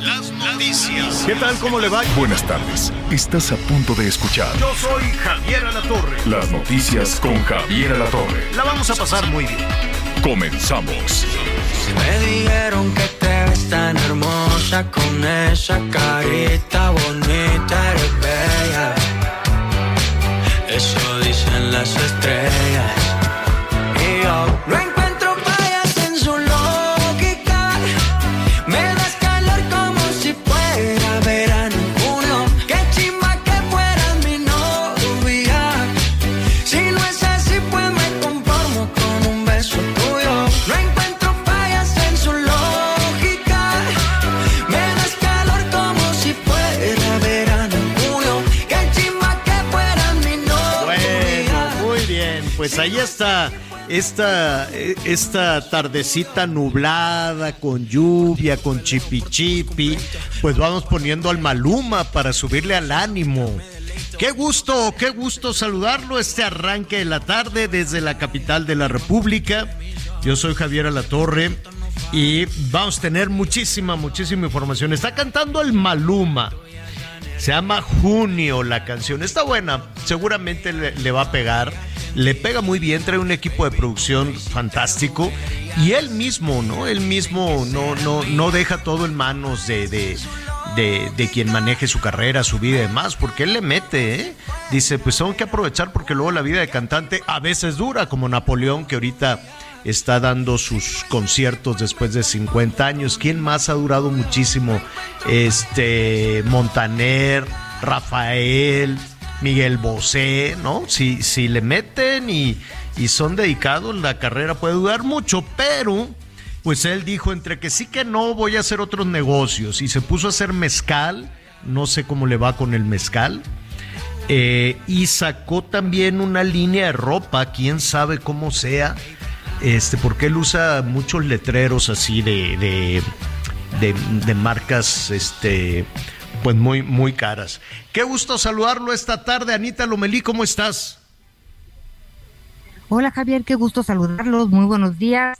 Las noticias. ¿Qué tal? ¿Cómo le va? Buenas tardes. Estás a punto de escuchar Yo soy Javier Alatorre. las noticias con Javier Alatorre. La vamos a pasar muy bien. Comenzamos. Me dijeron que te ves tan hermosa con esa carita bonita, eres bella. Eso dicen las estrellas. Y yo no Pues ahí está esta, esta tardecita nublada, con lluvia, con chipi chipi. Pues vamos poniendo al Maluma para subirle al ánimo. Qué gusto, qué gusto saludarlo este arranque de la tarde desde la capital de la República. Yo soy Javier Alatorre y vamos a tener muchísima, muchísima información. Está cantando el Maluma. Se llama Junio la canción. Está buena, seguramente le va a pegar. Le pega muy bien, trae un equipo de producción fantástico. Y él mismo, ¿no? Él mismo no, no, no deja todo en manos de, de, de- de quien maneje su carrera, su vida y demás, porque él le mete, ¿eh? Dice, pues tengo que aprovechar porque luego la vida de cantante a veces dura, como Napoleón, que ahorita está dando sus conciertos después de 50 años. ¿Quién más ha durado muchísimo? Este, Montaner, Rafael, Miguel Bosé, ¿no? Si, si le meten y, y son dedicados, la carrera puede durar mucho, pero pues él dijo entre que sí que no voy a hacer otros negocios y se puso a hacer mezcal, no sé cómo le va con el mezcal. Eh, y sacó también una línea de ropa, quién sabe cómo sea, este, porque él usa muchos letreros así de, de, de- de marcas, este, pues muy, muy caras. Qué gusto saludarlo esta tarde, Anita Lomelí, ¿cómo estás? Hola Javier, qué gusto saludarlos, muy buenos días.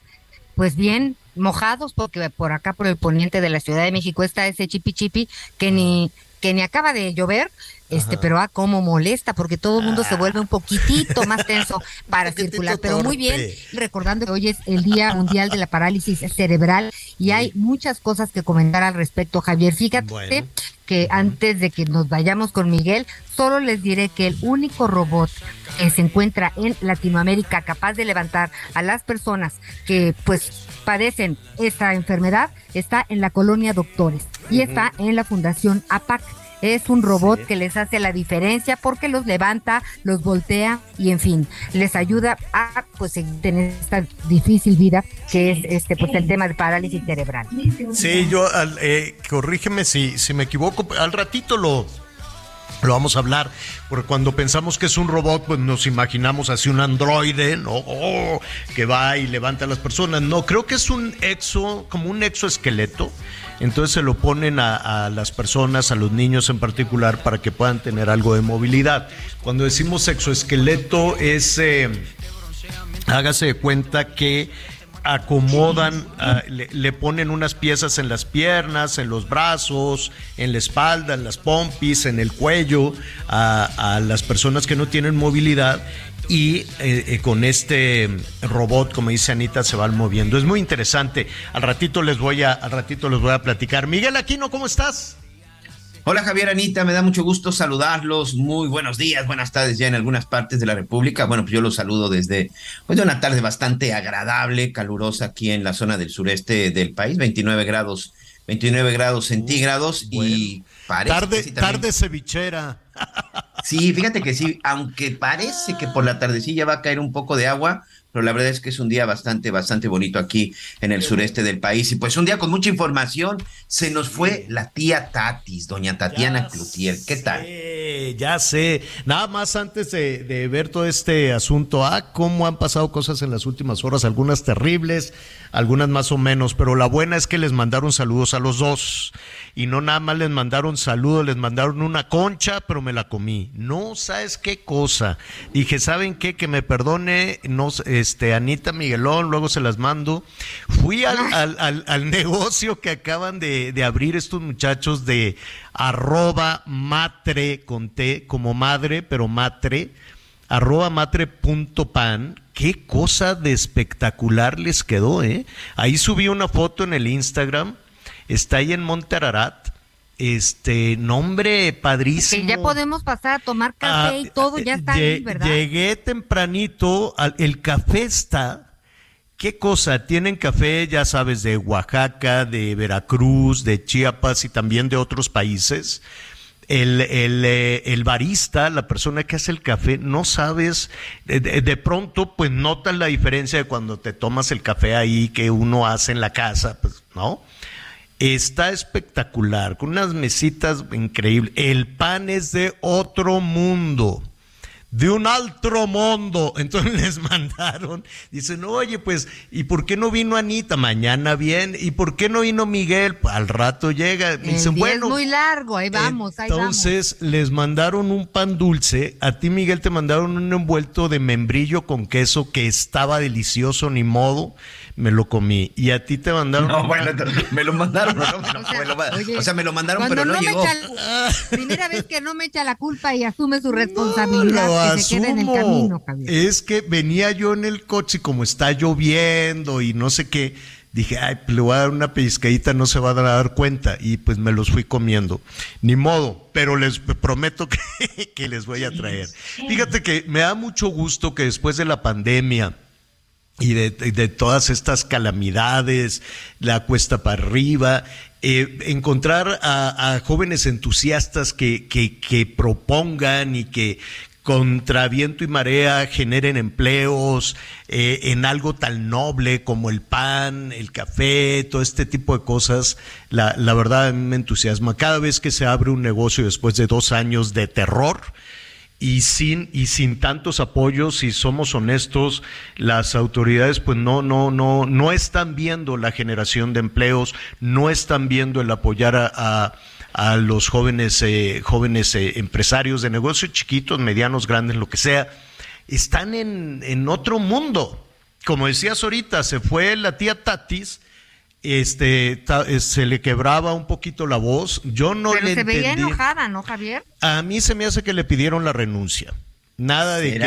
Pues bien, mojados porque por acá por el poniente de la Ciudad de México está ese chipi chipi que ni que ni acaba de llover, este, pero ah, cómo molesta porque todo el mundo se vuelve un poquitito más tenso para circular, pero muy bien, recordando que hoy es el Día Mundial de la Parálisis Cerebral y hay muchas cosas que comentar al respecto, Javier. Fíjate Bueno. que antes de que nos vayamos con Miguel, solo les diré que el único robot que se encuentra en Latinoamérica capaz de levantar a las personas que pues padecen esta enfermedad está en la colonia Doctores y está en la Fundación APAC. Es un robot que les hace la diferencia porque los levanta, los voltea y en fin, les ayuda a pues en esta difícil vida que es este pues el tema de parálisis cerebral. Sí, yo, eh, corrígeme si, si me equivoco, al ratito lo, lo vamos a hablar, porque cuando pensamos que es un robot, pues nos imaginamos así un androide, ¿no? Oh, que va y levanta a las personas. No, creo que es un exo, como un exoesqueleto. Entonces se lo ponen a, las personas, a los niños en particular, para que puedan tener algo de movilidad. Cuando decimos exoesqueleto es... eh, hágase de cuenta que acomodan, ah, le, ponen unas piezas en las piernas, en los brazos, en la espalda, en las pompis, en el cuello, a, a las personas que no tienen movilidad y eh, eh, con este robot, como dice Anita, se van moviendo. Es muy interesante. Al ratito les voy a, al ratito les voy a platicar. Miguel Aquino, ¿cómo estás? Hola Javier Anita, me da mucho gusto saludarlos. Muy buenos días, buenas tardes ya en algunas partes de la República. Bueno, pues yo los saludo desde pues, de una tarde bastante agradable, calurosa aquí en la zona del sureste del país, 29 grados, 29 grados centígrados y parece que Tarde, sí también- tarde cevichera. Sí, fíjate que sí, aunque parece que por la tardecilla va a caer un poco de agua, pero la verdad es que es un día bastante, bastante bonito aquí en el sureste del país. Y pues un día con mucha información, se nos fue la tía Tatis, doña Tatiana Cloutier. ¿Qué tal? ya sé. Nada más antes de, de, ver todo este asunto, ah, cómo han pasado cosas en las últimas horas, algunas terribles, algunas más o menos, pero la buena es que les mandaron saludos a los dos. Y no nada más les mandaron saludos, les mandaron una concha, pero me la comí. No sabes qué cosa. Dije, ¿saben qué? Que me perdone, no, este, Anita Miguelón, luego se las mando. Fui al, al, al, negocio que acaban de, de abrir estos muchachos de arroba matre con T como madre, pero matre, arroba matre.pan. Qué cosa de espectacular les quedó, ¿eh? Ahí subí una foto en el Instagram, está ahí en Monterarat. Este nombre padrísimo. Que ya podemos pasar a tomar café y todo, ya está ahí, ¿verdad? Llegué tempranito, el café está ¿Qué cosa? Tienen café, ya sabes, de Oaxaca, de Veracruz, de Chiapas y también de otros países. El, el, eh, el, barista, la persona que hace el café, no sabes, de, de, pronto pues notas la diferencia de cuando te tomas el café ahí que uno hace en la casa, pues, ¿no? Está espectacular, con unas mesitas increíbles. El pan es de otro mundo de un altro mundo. Entonces les mandaron, dicen, oye, pues, ¿y por qué no vino Anita? Mañana bien. ¿Y por qué no vino Miguel? Al rato llega. dicen, bueno. Es muy largo, ahí vamos, ahí Entonces les mandaron un pan dulce. A ti, Miguel, te mandaron un envuelto de membrillo con queso que estaba delicioso, ni modo me lo comí. Y a ti te mandaron. No, bueno, me lo mandaron, no, o, sea, me lo mandaron, pero no, llegó. primera vez que no me echa la culpa y asume su responsabilidad que se quede en el camino, Es que venía yo en el coche y como está lloviendo y no sé qué, dije, ay, pues le voy a dar una pellizcadita, no se va a dar cuenta. Y pues me los fui comiendo. Ni modo, pero les prometo que, que les voy a traer. Fíjate que me da mucho gusto que después de la pandemia, y de, todas estas calamidades, la cuesta para arriba, eh, encontrar a, a, jóvenes entusiastas que, que, que, propongan y que contra viento y marea generen empleos eh, en algo tan noble como el pan, el café, todo este tipo de cosas, la, la verdad me entusiasma. Cada vez que se abre un negocio después de dos años de terror, y sin y sin tantos apoyos si somos honestos las autoridades pues no no no no están viendo la generación de empleos no están viendo el apoyar a, a, los jóvenes eh, jóvenes eh, empresarios de negocios chiquitos medianos grandes lo que sea. Están en, en otro mundo. Como decías ahorita se fue la tía Tatis este eh, se le quebraba un poquito la voz. Yo no Pero le se veía enojada, ¿no, Javier? A mí se me hace que le pidieron la renuncia. Nada de que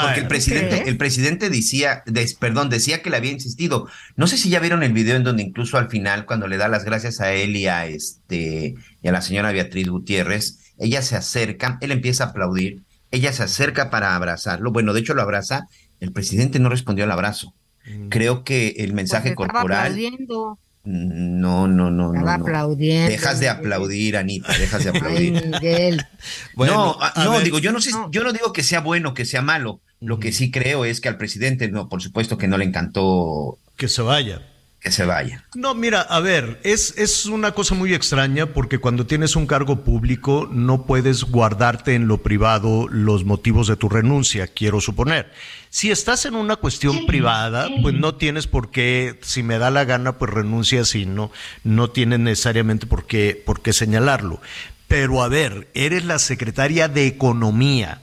porque el presidente, el presidente decía, perdón, decía que le había insistido. No sé si ya vieron el video en donde incluso al final, cuando le da las gracias a él y a este y a la señora Beatriz Gutiérrez, ella se acerca, él empieza a aplaudir, ella se acerca para abrazarlo. Bueno, de hecho lo abraza, el presidente no respondió al abrazo. Mm. Creo que el mensaje pues corporal. Aplaudiendo. No, no, no, no. aplaudiendo. Dejas de aplaudir, Anita, dejas de aplaudir. Ay, Miguel. bueno, no, no digo, yo no sé, no. yo no digo que sea bueno, que sea malo. Lo que sí creo es que al presidente, no, por supuesto que no le encantó que se vaya que se vaya. No, mira, a ver, es, es una cosa muy extraña porque cuando tienes un cargo público no puedes guardarte en lo privado los motivos de tu renuncia, quiero suponer. Si estás en una cuestión privada, pues no tienes por qué, si me da la gana, pues renuncias y no, no tienes necesariamente por qué, por qué señalarlo. Pero a ver, eres la secretaria de Economía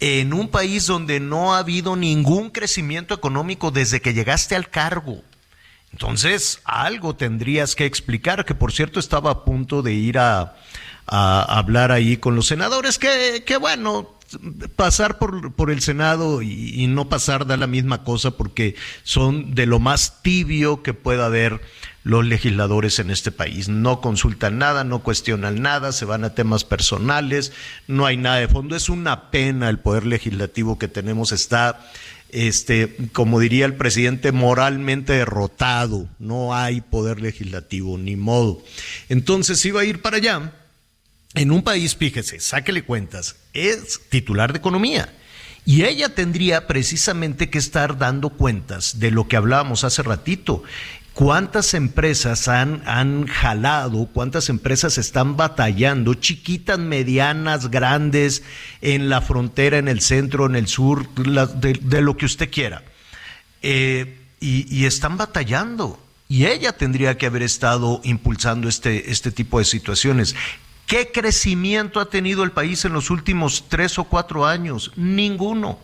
en un país donde no ha habido ningún crecimiento económico desde que llegaste al cargo. Entonces, algo tendrías que explicar, que por cierto estaba a punto de ir a, hablar ahí con los senadores, que, que bueno, pasar por, por el Senado y, y, no pasar da la misma cosa porque son de lo más tibio que pueda haber los legisladores en este país. No consultan nada, no cuestionan nada, se van a temas personales, no hay nada de fondo. Es una pena el poder legislativo que tenemos está este, como diría el presidente, moralmente derrotado. No hay poder legislativo, ni modo. Entonces iba a ir para allá. En un país, fíjese, sáquele cuentas, es titular de economía. Y ella tendría precisamente que estar dando cuentas de lo que hablábamos hace ratito. ¿Cuántas empresas han, han jalado? ¿Cuántas empresas están batallando? Chiquitas, medianas, grandes, en la frontera, en el centro, en el sur, de, lo que usted quiera. Eh, y, y están batallando. Y ella tendría que haber estado impulsando este, este tipo de situaciones. ¿Qué crecimiento ha tenido el país en los últimos tres o cuatro años? Ninguno.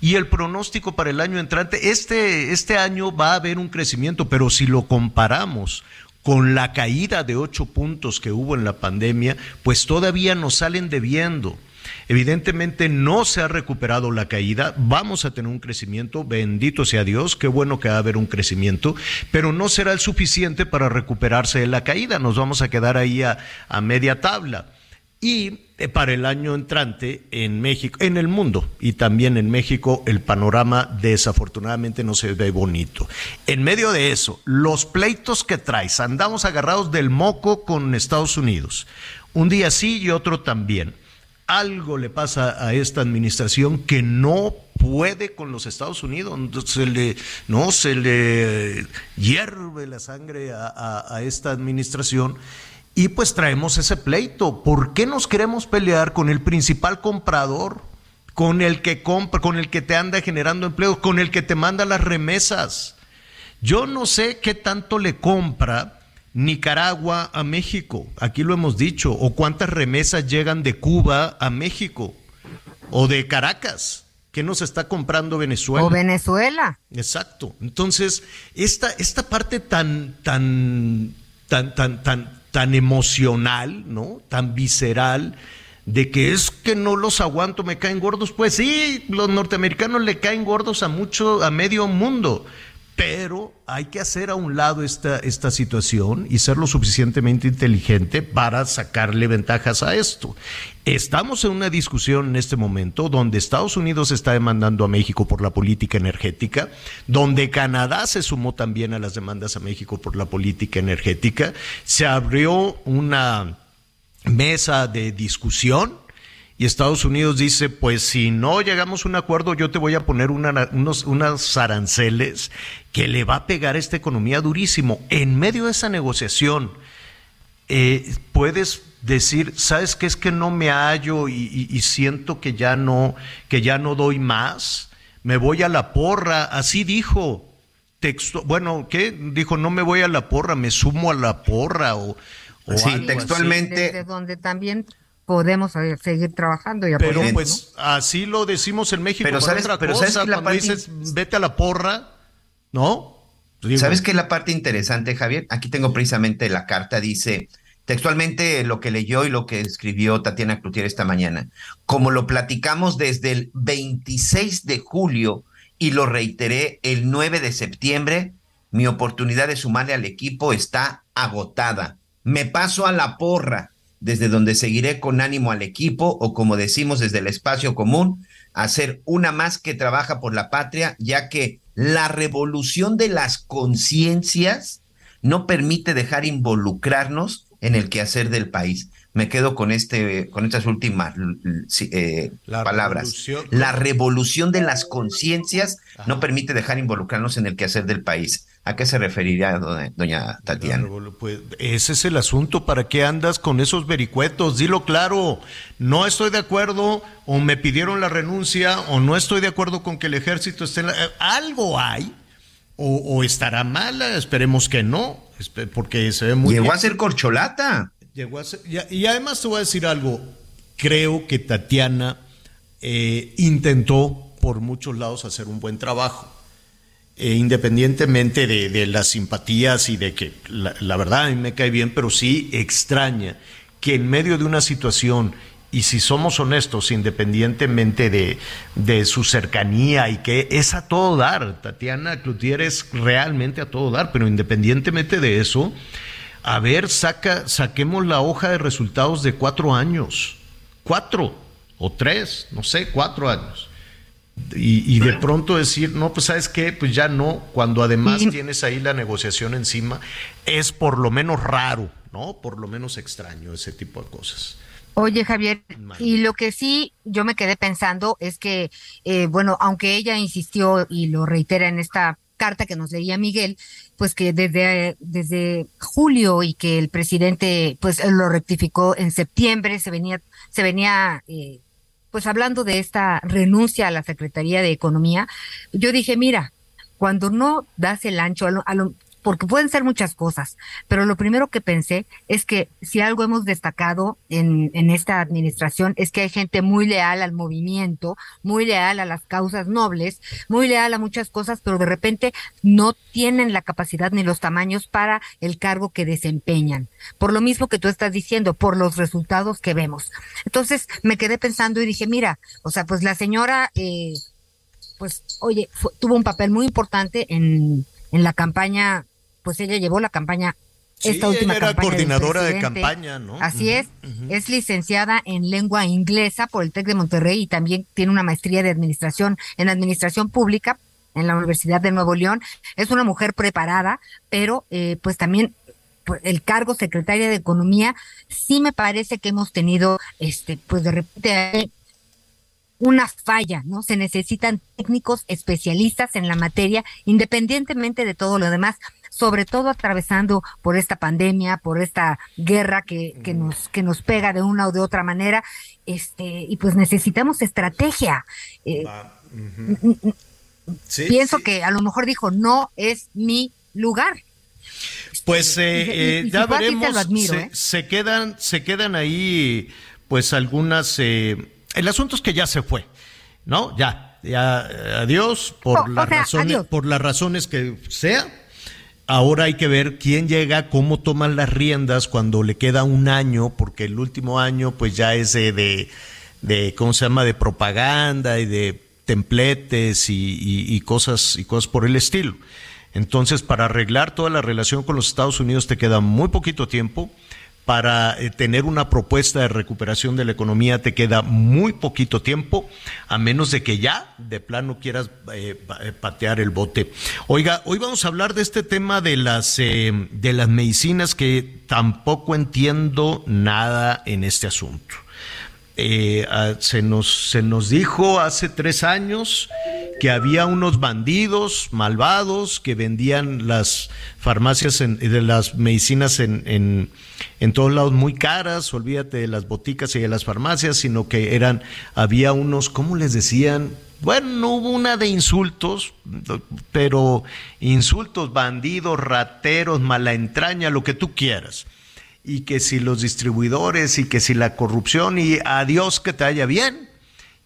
Y el pronóstico para el año entrante, este, este año va a haber un crecimiento, pero si lo comparamos con la caída de ocho puntos que hubo en la pandemia, pues todavía nos salen debiendo. Evidentemente no se ha recuperado la caída, vamos a tener un crecimiento, bendito sea Dios, qué bueno que va a haber un crecimiento, pero no será el suficiente para recuperarse de la caída, nos vamos a quedar ahí a, media tabla. Y eh, para el año entrante en México, en el mundo y también en México, el panorama desafortunadamente no se ve bonito. En medio de eso, los pleitos que traes, andamos agarrados del moco con Estados Unidos. Un día sí y otro también algo le pasa a esta administración que no puede con los Estados Unidos, se le, no se le hierve la sangre a, esta administración y pues traemos ese pleito. ¿Por qué nos queremos pelear con el principal comprador, con el que compra, con el que te anda generando empleo, con el que te manda las remesas? Yo no sé qué tanto le compra Nicaragua a México, aquí lo hemos dicho, o cuántas remesas llegan de Cuba a México, o de Caracas, ¿qué nos está comprando Venezuela? O Venezuela. Exacto. Entonces, esta, esta parte tan, tan, tan, tan, tan, tan emocional, ¿no? Tan visceral, de que es que no los aguanto, me caen gordos, pues sí, los norteamericanos le caen gordos a mucho, a medio mundo pero hay que hacer a un lado esta, esta situación y ser lo suficientemente inteligente para sacarle ventajas a esto. Estamos en una discusión en este momento donde Estados Unidos está demandando a México por la política energética, donde Canadá se sumó también a las demandas a México por la política energética. Se abrió una mesa de discusión y Estados Unidos dice, pues si no llegamos a un acuerdo, yo te voy a poner unos, unas aranceles que le va a pegar a esta economía durísimo. En medio de esa negociación, eh, puedes decir, ¿sabes qué es que no me hallo y, siento que ya no, que ya no doy más? Me voy a la porra, así dijo. Texto, bueno, ¿qué? Dijo, no me voy a la porra, me sumo a la porra o... sí, textualmente. Desde donde también podemos seguir trabajando y apoyando. Pero pues así lo decimos en México. Pero sabes, pero sabes que la parte... dices vete a la porra, ¿no? ¿Sabes qué es la parte interesante, Javier? Aquí tengo precisamente la carta, dice textualmente lo que leyó y lo que escribió Tatiana Cloutier esta mañana. Como lo platicamos desde el 26 de julio y lo reiteré el 9 de septiembre, mi oportunidad de sumarle al equipo está agotada. Me paso a la porra desde donde seguiré con ánimo al equipo o como decimos desde el espacio común, hacer una más que trabaja por la patria, ya que la revolución de las conciencias no permite dejar involucrarnos en el quehacer del país. Me quedo con este, con estas últimas eh, palabras. la revolución de las conciencias no permite dejar involucrarnos en el quehacer del país. ¿A qué se referiría doña, Tatiana? Pues ese es el asunto. ¿Para qué andas con esos vericuetos? Dilo claro. No estoy de acuerdo o me pidieron la renuncia o no estoy de acuerdo con que el ejército esté en la... Eh, algo hay o, estará mala. Esperemos que no, porque se ve muy... Llegó a ser corcholata. Llegó a. Y además te voy a decir algo. Creo que Tatiana eh, intentó por muchos lados hacer un buen trajo eh, independientemente de, las simpatías y de que la, verdad a mí me cae bien, pero sí extraña que en medio de una situación, y si somos honestos, independientemente de, de su cercanía y que es a todo dar, Tatiana Cloutier es realmente a todo dar, pero independientemente de eso, a ver, saca, saquemos la hoja de resultados de cuatro años, cuatro o tres, no sé, cuatro años y, de pronto decir, no, pues sabes qué, pues ya no, cuando además tienes ahí la negociación encima, es por lo menos raro, ¿no? Por lo menos extraño ese tipo de cosas. Oye, Javier, y lo que sí yo me quedé pensando es que, eh, bueno, aunque ella insistió y lo reitera en esta carta que nos leía Miguel, pues que desde, desde julio y que el presidente pues lo rectificó en septiembre, se venía, se venía eh, pues hablando de esta renuncia a la Secretaría de Economía, yo dije, mira, cuando no das el ancho, a a lo, porque pueden ser muchas cosas, pero lo primero que pensé es que si algo hemos destacado en, en esta administración es que hay gente muy leal al movimiento, muy leal a las causas nobles, muy leal a muchas cosas, pero de repente no tienen la capacidad ni los tamaños para el cargo que desempeñan. Por lo mismo que tú estás diciendo, por los resultados que vemos. Entonces me quedé pensando y dije, mira, o sea, pues la señora, eh, pues, oye, tuvo un papel muy importante en, en la campaña pues ella llevó la campaña esta última ella era coordinadora de campaña, ¿no? Así es, es licenciada en lengua inglesa por el TEC de Monterrey y también tiene una maestría de administración en administración pública en la Universidad de Nuevo León. Es una mujer preparada, pero eh, pues también pues, el cargo secretaria de Economía sí me parece que hemos tenido, este, pues de repente una falla, ¿no? Se necesitan técnicos especialistas en la materia, independientemente de todo lo demás sobre todo atravesando por esta pandemia, por esta guerra que, que, nos, que nos pega de una o de otra manera, este, y pues necesitamos estrategia. Eh, pienso que a lo mejor dijo, no es mi lugar. Pues eh, eh, ya veremos, se, quedan, se quedan ahí pues algunas, el asunto es que ya se fue, ¿no? Ya, ya, adiós, por, las, razones, por las razones que sea Ahora hay que ver quién llega, cómo toman las riendas cuando le queda un año, porque el último año pues ya es de, de, ¿cómo se llama?, de propaganda y de templetes y, cosas, y cosas por el estilo. Entonces, para arreglar toda la relación con los Estados Unidos te queda muy poquito tiempo para eh, tener una propuesta de recuperación de la economía te queda muy poquito tiempo, a menos de que ya de plano quieras eh, eh, patear el bote. Oiga, hoy vamos a hablar de este tema de las, de las medicinas que tampoco entiendo nada en este asunto. Ah, se, nos, se nos dijo hace tres años que había unos bandidos malvados que vendían las farmacias de las medicinas en, en, todos lados muy caras, olvídate de las boticas y de las farmacias, sino que eran, había unos, ¿cómo les decían? Bueno, no hubo una de insultos, pero insultos, bandidos, rateros, mala entraña, lo que tú quieras. Y que si los distribuidores y que si la corrupción y adiós que te haya bien,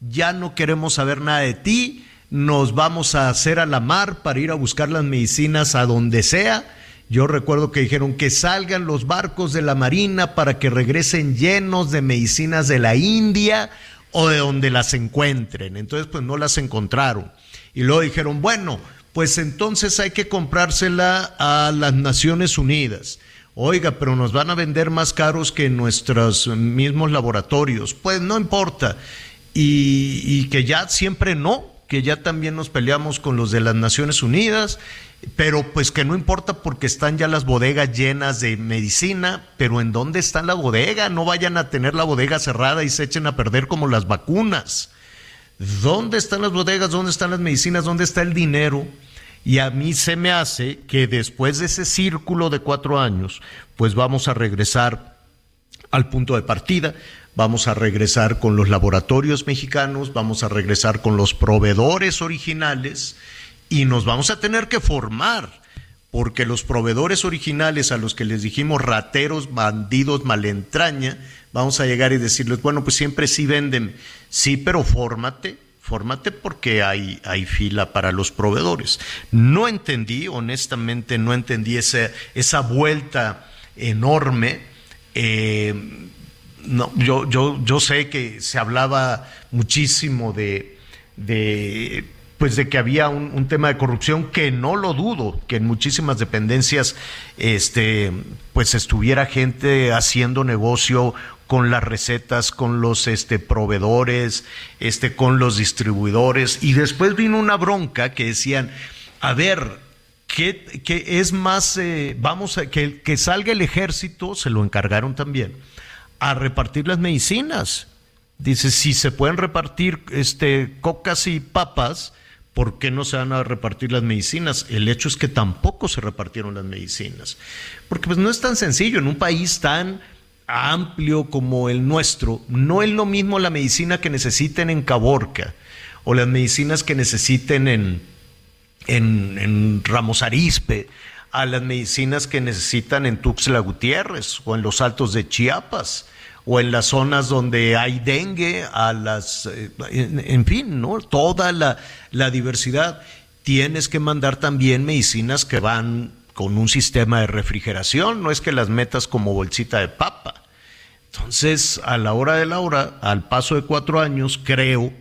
ya no queremos saber nada de ti, nos vamos a hacer a la mar para ir a buscar las medicinas a donde sea. Yo recuerdo que dijeron que salgan los barcos de la Marina para que regresen llenos de medicinas de la India o de donde las encuentren. Entonces, pues no las encontraron. Y luego dijeron, bueno, pues entonces hay que comprársela a las Naciones Unidas. Oiga, pero nos van a vender más caros que nuestros mismos laboratorios. Pues no importa. Y, y que ya siempre no, que ya también nos peleamos con los de las Naciones Unidas, pero pues que no importa porque están ya las bodegas llenas de medicina, pero ¿en dónde está la bodega? No vayan a tener la bodega cerrada y se echen a perder como las vacunas. ¿Dónde están las bodegas? ¿Dónde están las medicinas? ¿Dónde está el dinero? Y a mí se me hace que después de ese círculo de cuatro años, pues vamos a regresar al punto de partida vamos a regresar con los laboratorios mexicanos, vamos a regresar con los proveedores originales y nos vamos a tener que formar, porque los proveedores originales a los que les dijimos rateros, bandidos, malentraña, vamos a llegar y decirles, bueno, pues siempre sí venden, sí, pero fórmate, fórmate porque hay, hay fila para los proveedores. No entendí, honestamente, no entendí esa, esa vuelta enorme. Eh, no, yo, yo, yo sé que se hablaba muchísimo de, de pues de que había un, tema de corrupción que no lo dudo, que en muchísimas dependencias este pues estuviera gente haciendo negocio con las recetas, con los este proveedores, este con los distribuidores y después vino una bronca que decían, a ver, ¿qué, qué es más eh, vamos a que que salga el ejército, se lo encargaron también a repartir las medicinas. Dice, si se pueden repartir este, cocas y papas, ¿por qué no se van a repartir las medicinas? El hecho es que tampoco se repartieron las medicinas. Porque pues no es tan sencillo, en un país tan amplio como el nuestro, no es lo mismo la medicina que necesiten en Caborca o las medicinas que necesiten en, en, en Ramos Arizpe, a las medicinas que necesitan en Tuxtla Gutiérrez o en los altos de Chiapas o en las zonas donde hay dengue, a las, eh, en, fin, ¿no? Toda la, la diversidad. Tienes que mandar también medicinas que van con un sistema de refrigeración, no es que las metas como bolsita de papa. Entonces, a la hora de la hora, al paso de cuatro años, creo,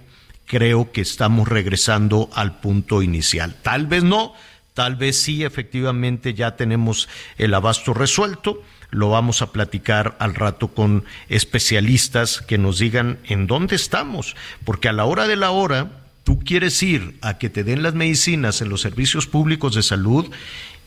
creo que estamos regresando al punto inicial. Tal vez no, tal vez sí, efectivamente ya tenemos el abasto resuelto. Lo vamos a platicar al rato con especialistas que nos digan en dónde estamos, porque a la hora de la hora, tú quieres ir a que te den las medicinas en los servicios públicos de salud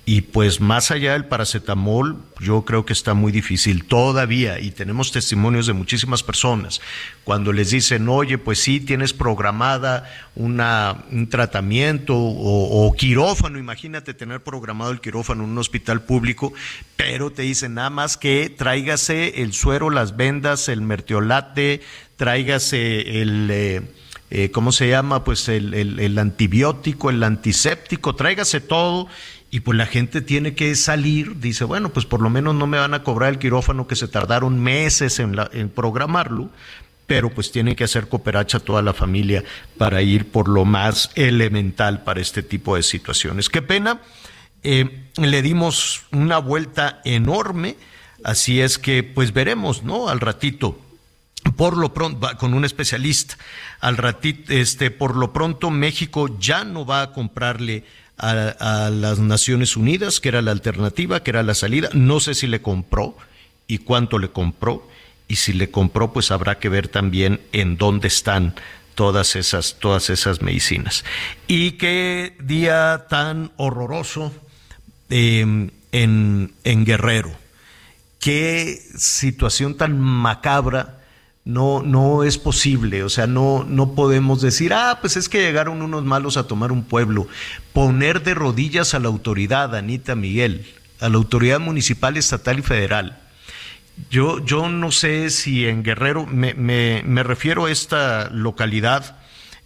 y pues más allá del paracetamol, yo creo que está muy difícil todavía y tenemos testimonios de muchísimas personas cuando les dicen, oye, pues sí, tienes programada una, un tratamiento o, quirófano, imagínate tener programado el quirófano en un hospital público, pero te dicen nada más que tráigase el suero, las vendas, el mertiolate, tráigase el... Eh, eh, ¿Cómo se llama? Pues el, el, el antibiótico, el antiséptico, tráigase todo y pues la gente tiene que salir, dice, bueno, pues por lo menos no me van a cobrar el quirófano que se tardaron meses en, en programarlo, pero pues tiene que hacer cooperacha toda la familia para ir por lo más elemental para este tipo de situaciones. Qué pena, eh, le dimos una vuelta enorme, así es que pues veremos, ¿no? Al ratito por lo pronto con un especialista al ratito este por lo pronto México ya no va a comprarle a, las Naciones Unidas, que era la alternativa, que era la salida. No sé si le compró y cuánto le compró. Y si le compró, pues habrá que ver también en dónde están todas esas, todas esas medicinas. Y qué día tan horroroso em, en, en Guerrero. Qué situación tan macabra no, no es posible, o sea, no, no podemos decir, ah, pues es que llegaron unos malos a tomar un pueblo. Poner de rodillas a la autoridad, Anita Miguel, a la autoridad municipal, estatal y federal. Yo, yo no sé si en Guerrero, me, me, me refiero a esta localidad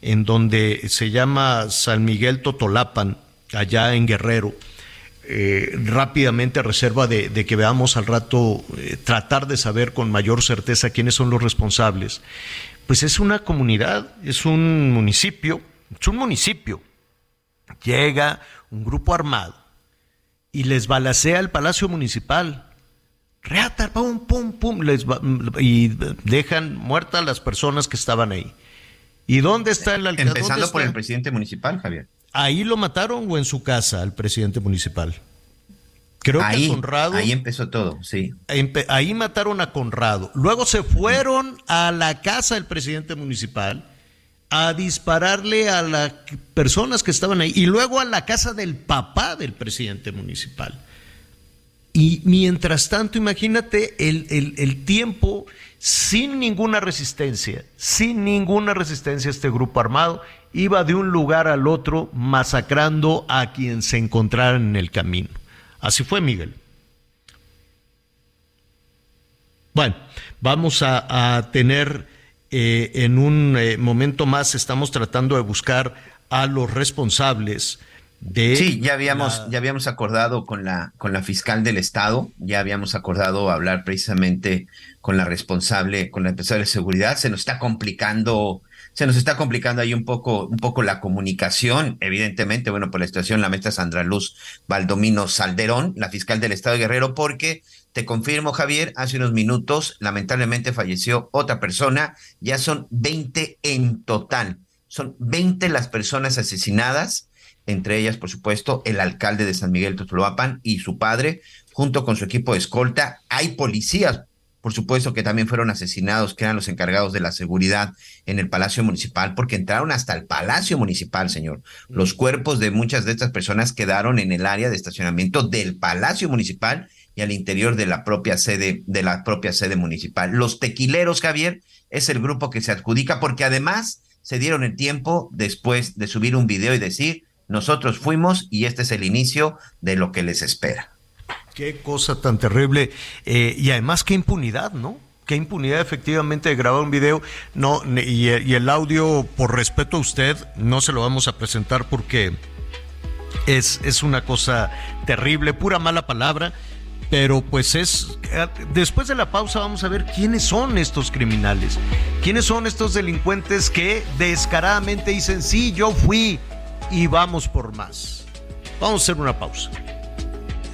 en donde se llama San Miguel Totolapan, allá en Guerrero eh, rápidamente a reserva de, que veamos al rato, eh, tratar de saber con mayor certeza quiénes son los responsables, pues es una comunidad, es un municipio, es un municipio. Llega un grupo armado y les balacea el palacio municipal. Reata, pum, pum, pum, les y dejan muertas las personas que estaban ahí. ¿Y dónde está el alcalde? Empezando por el presidente municipal, Javier ahí lo mataron o en su casa al presidente municipal. Creo ahí, que Conrado. Ahí empezó todo, sí. Ahí mataron a Conrado. Luego se fueron a la casa del presidente municipal a dispararle a las personas que estaban ahí y luego a la casa del papá del presidente municipal. Y mientras tanto, imagínate el, el, el tiempo sin ninguna resistencia, sin ninguna resistencia este grupo armado iba de un lugar al otro masacrando a quien se encontrara en el camino. Así fue, Miguel. Bueno, vamos a, tener eh, en un eh, momento más, estamos tratando de buscar a los responsables de... Sí, ya habíamos, ya habíamos acordado con la, con la fiscal del Estado, ya habíamos acordado hablar precisamente con la responsable, con la empresa de seguridad. Se nos está complicando se nos está complicando ahí un poco, un poco la comunicación, evidentemente, bueno, por la situación, la maestra Sandra Luz Valdomino Salderón, la fiscal del Estado de Guerrero, porque te confirmo, Javier, hace unos minutos, lamentablemente falleció otra persona, ya son 20 en total, son 20 las personas asesinadas, entre ellas, por supuesto, el alcalde de San Miguel Totoloapan y su padre, junto con su equipo de escolta. Hay policías, por supuesto que también fueron asesinados, que eran los encargados de la seguridad en el Palacio Municipal, porque entraron hasta el Palacio Municipal, señor. Los cuerpos de muchas de estas personas quedaron en el área de estacionamiento del Palacio Municipal y al interior de la propia sede, de la propia sede municipal. Los tequileros, Javier, es el grupo que se adjudica porque además se dieron el tiempo después de subir un video y decir, nosotros fuimos y este es el inicio de lo que les espera. Qué cosa tan terrible. Eh, y además qué impunidad, ¿no? Qué impunidad efectivamente de grabar un video. No, y, y el audio, por respeto a usted, no se lo vamos a presentar porque es, es una cosa terrible, pura mala palabra pero pues es después de la pausa vamos a ver quiénes son estos criminales, quiénes son estos delincuentes que descaradamente dicen sí, yo fui y vamos por más. Vamos a hacer una pausa.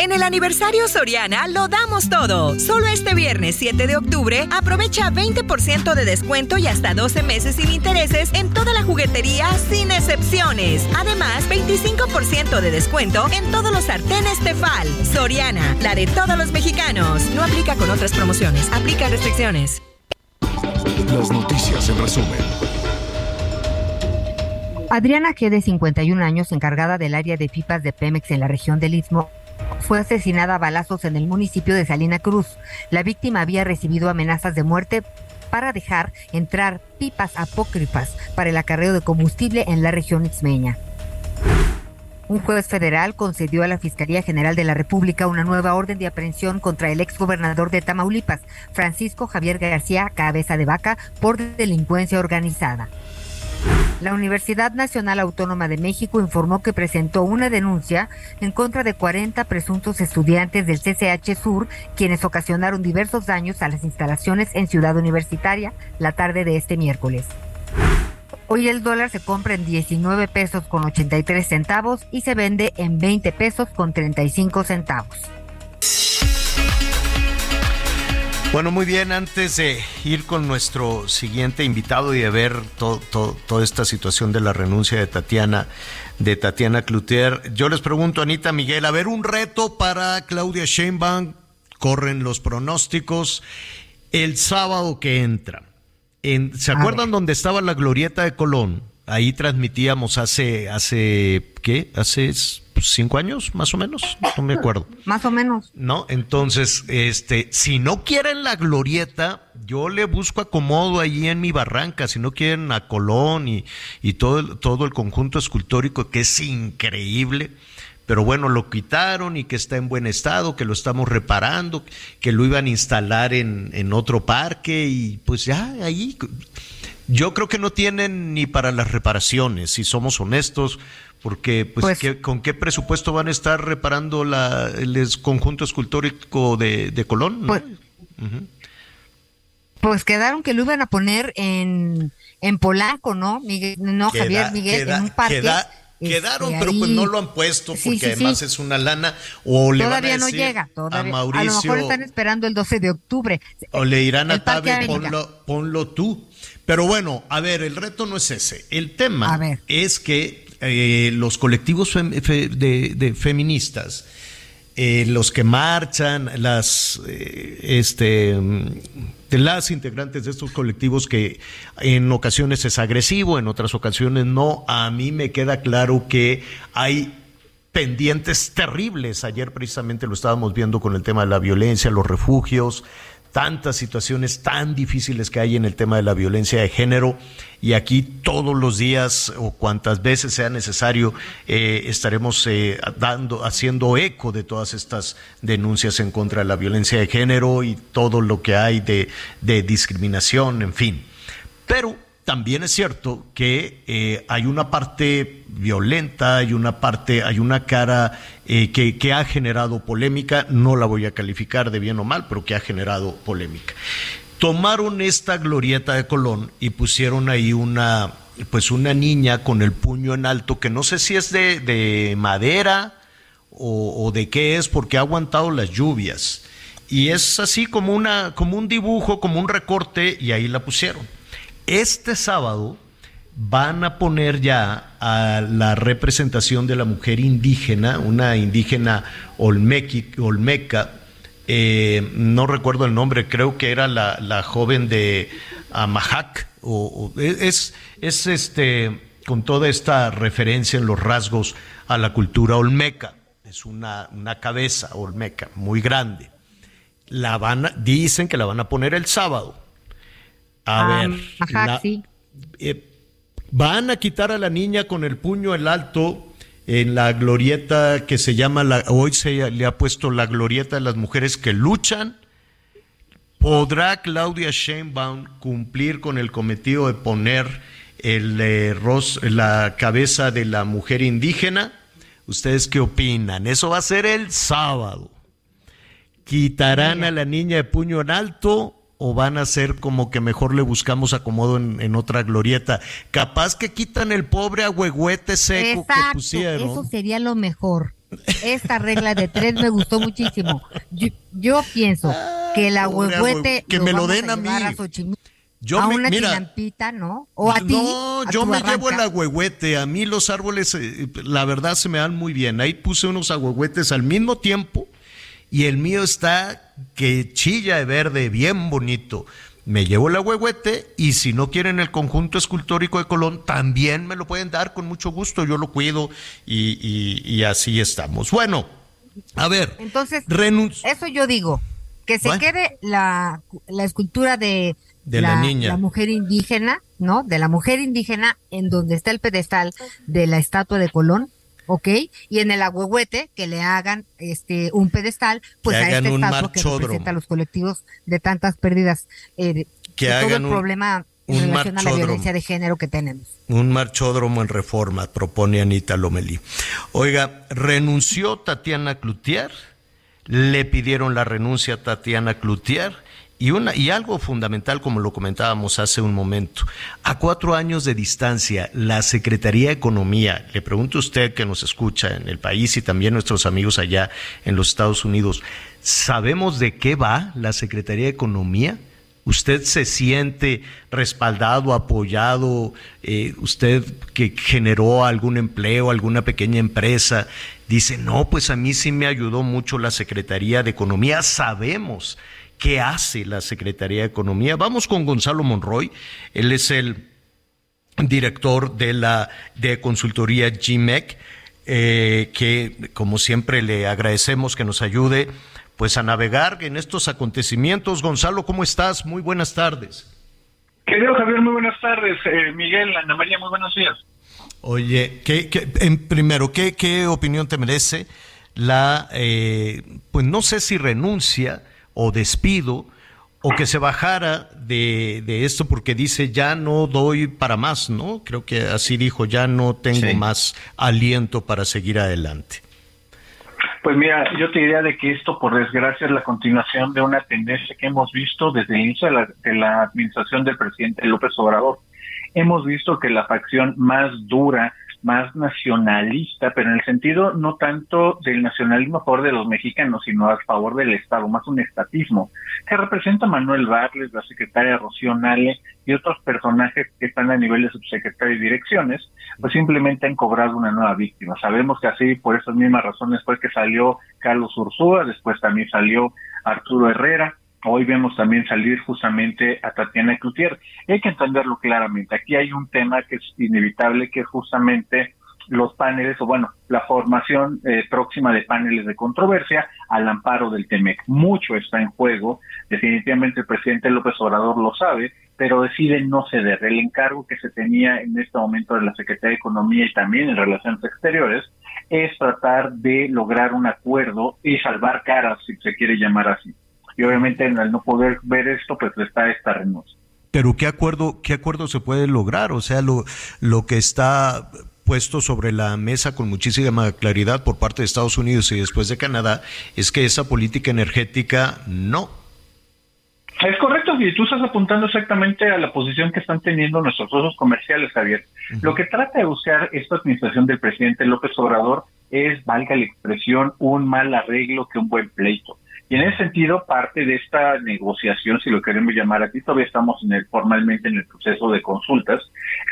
En el aniversario Soriana lo damos todo. Solo este viernes 7 de octubre aprovecha 20% de descuento y hasta 12 meses sin intereses en toda la juguetería sin excepciones. Además, 25% de descuento en todos los sartenes Tefal. Soriana, la de todos los mexicanos. No aplica con otras promociones. Aplica restricciones. Las noticias en resumen. Adriana G., de 51 años, encargada del área de pipas de Pemex en la región del Istmo, fue asesinada a balazos en el municipio de Salina Cruz. La víctima había recibido amenazas de muerte para dejar entrar pipas apócrifas para el acarreo de combustible en la región ismeña. Un juez federal concedió a la Fiscalía General de la República una nueva orden de aprehensión contra el exgobernador de Tamaulipas, Francisco Javier García Cabeza de Vaca, por delincuencia organizada. La Universidad Nacional Autónoma de México informó que presentó una denuncia en contra de 40 presuntos estudiantes del CCH Sur, quienes ocasionaron diversos daños a las instalaciones en Ciudad Universitaria la tarde de este miércoles. Hoy el dólar se compra en 19 pesos con 83 centavos y se vende en 20 pesos con 35 centavos. Bueno, muy bien, antes de ir con nuestro siguiente invitado y de ver toda esta situación de la renuncia de Tatiana, de Tatiana Cloutier, yo les pregunto, Anita Miguel, a ver, un reto para Claudia Sheinbaum, corren los pronósticos, el sábado que entra. ¿Se acuerdan dónde estaba la glorieta de Colón? Ahí transmitíamos hace, hace, ¿qué? Hace cinco años, más o menos, no me acuerdo. Más o menos. No, entonces, este, si no quieren la glorieta, yo le busco acomodo allí en mi barranca, si no quieren a Colón y, y todo, el, todo el conjunto escultórico, que es increíble. Pero bueno, lo quitaron y que está en buen estado, que lo estamos reparando, que lo iban a instalar en, en otro parque y pues ya ahí. Yo creo que no tienen ni para las reparaciones, si somos honestos, porque pues, pues ¿con qué presupuesto van a estar reparando la, el conjunto escultórico de, Colón? Pues, pues, quedaron que lo iban a poner en, en Polanco, ¿no? Miguel, no, Javier Miguel, en un parque. quedaron, este, pero pues no lo han puesto porque además es una lana. O le todavía van a no llega, todavía. A, Mauricio, a, lo mejor están esperando el 12 de octubre. O le irán a Tabe, ponlo, ponlo tú. Pero bueno, a ver, el reto no es ese. El tema es que eh, los colectivos de, feministas, eh, los que marchan, las, eh, este, de las integrantes de estos colectivos que en ocasiones es agresivo, en otras ocasiones no, a mí me queda claro que hay pendientes terribles. Ayer precisamente lo estábamos viendo con el tema de la violencia, los refugios, tantas situaciones tan difíciles que hay en el tema de la violencia de género y aquí todos los días o cuantas veces sea necesario eh, estaremos eh, dando haciendo eco de todas estas denuncias en contra de la violencia de género y todo lo que hay de, de discriminación, en fin. Pero también es cierto que eh, hay una parte violenta, hay una parte, hay una cara eh, que, ha generado polémica, no la voy a calificar de bien o mal, pero que ha generado polémica. Tomaron esta glorieta de Colón y pusieron ahí una, pues una niña con el puño en alto, que no sé si es de, de madera o, o de qué es, porque ha aguantado las lluvias. Y es así como, una, como un dibujo, como un recorte, y ahí la pusieron este sábado van a poner ya a la representación de la mujer indígena, una indígena olmeca, eh, no recuerdo el nombre, creo que era la, la joven de Amahac, o, es, es este, con toda esta referencia en los rasgos a la cultura olmeca. Es una, una cabeza olmeca muy grande. La van dicen que la van a poner el sábado. A ver. Eh, van a quitar a la niña con el puño en alto en la glorieta que se llama, la, hoy se le ha puesto la glorieta de las mujeres que luchan. ¿Podrá Claudia Sheinbaum cumplir con el cometido de poner el, eh, la cabeza de la mujer indígena? ¿Ustedes qué opinan? Eso va a ser el sábado. ¿Quitarán a la niña de puño en alto o van a ser como que mejor le buscamos acomodo en, otra glorieta. Capaz que quitan el pobre agüehuete seco que pusieron. Eso sería lo mejor. Esta regla de tres me gustó muchísimo. Yo, pienso que el agüehuete que me lo den a, mí. yo a una mira, ¿no? O a ti. No, yo me llevo el agüehuete. A mí los árboles, eh, la verdad, se me dan muy bien. Ahí puse unos agüehuetes al mismo tiempo y el mío está que chilla de verde, bien bonito. Me llevo el agüehuete y si no quieren el conjunto escultórico de Colón, también me lo pueden dar con mucho gusto, yo lo cuido y, así estamos. Bueno, a ver. Entonces, eso yo digo, que se quede la, escultura de, de la, niña. La mujer indígena, ¿no? De la mujer indígena en donde está el pedestal de la estatua de Colón ¿ok? Y en el agüehuete que le hagan este un pedestal, pues a este estado que representa a los colectivos de tantas pérdidas, eh, que hagan todo el problema en relación a la violencia de género que tenemos. Un marchódromo en reforma, propone Anita Lomelí. Oiga, renunció Tatiana Cloutier, le pidieron la renuncia a Tatiana Cloutier y, una, y algo fundamental, como lo comentábamos hace un momento, a cuatro años de distancia, la Secretaría de Economía, le pregunto a usted que nos escucha en el país y también nuestros amigos allá en los Estados Unidos, ¿sabemos de qué va la Secretaría de Economía? ¿Usted se siente respaldado, apoyado? Eh, ¿Usted que generó algún empleo, alguna pequeña empresa? Dice, no, pues a mí sí me ayudó mucho la Secretaría de Economía. Sabemos qué hace la Secretaría de Economía. Vamos con Gonzalo Monroy, él es el director de la de consultoría GMEC, eh, que como siempre le agradecemos que nos ayude pues a navegar en estos acontecimientos. Gonzalo, ¿cómo estás? Muy buenas tardes. Querido Javier, muy buenas tardes. Eh, Miguel, Ana María, muy buenos días. Oye, ¿qué, en, primero, ¿qué, ¿qué opinión te merece la, eh, pues no sé si renuncia, o despido o que se bajara de, de, esto porque dice ya no doy para más, ¿no? Creo que así dijo, ya no tengo más aliento para seguir adelante. Pues mira, yo te diría de que esto, por desgracia, es la continuación de una tendencia que hemos visto desde el inicio de la, de la administración del presidente López Obrador. Hemos visto que la facción más dura más nacionalista, pero en el sentido no tanto del nacionalismo a favor de los mexicanos, sino a favor del Estado, más un estatismo, que representa Manuel Barles, la secretaria Rocío Nale y otros personajes que están a nivel de subsecretario y direcciones, pues simplemente han cobrado una nueva víctima. Sabemos que así, por esas mismas razones, fue que salió Carlos Ursúa, después también salió Arturo Herrera, Hoy vemos también salir justamente a Tatiana Cloutier. Hay que entenderlo claramente. Aquí hay un tema que es inevitable, que es justamente los paneles, o bueno, la formación eh, próxima de paneles de controversia al amparo del TEMEC. Mucho está en juego. Definitivamente el presidente López Obrador lo sabe, pero decide no ceder. El encargo que se tenía en este momento de la Secretaría de Economía y también en Relaciones Exteriores es tratar de lograr un acuerdo y salvar caras, si se quiere llamar así y obviamente al no poder ver esto, pues está esta renuncia. Pero ¿qué acuerdo, qué acuerdo se puede lograr? O sea, lo, lo que está puesto sobre la mesa con muchísima claridad por parte de Estados Unidos y después de Canadá es que esa política energética no. Es correcto, y tú estás apuntando exactamente a la posición que están teniendo nuestros socios comerciales, Javier. Lo que trata de buscar esta administración del presidente López Obrador es, valga la expresión, un mal arreglo que un buen pleito. Y en ese sentido, parte de esta negociación, si lo queremos llamar aquí, todavía estamos en el, formalmente en el proceso de consultas,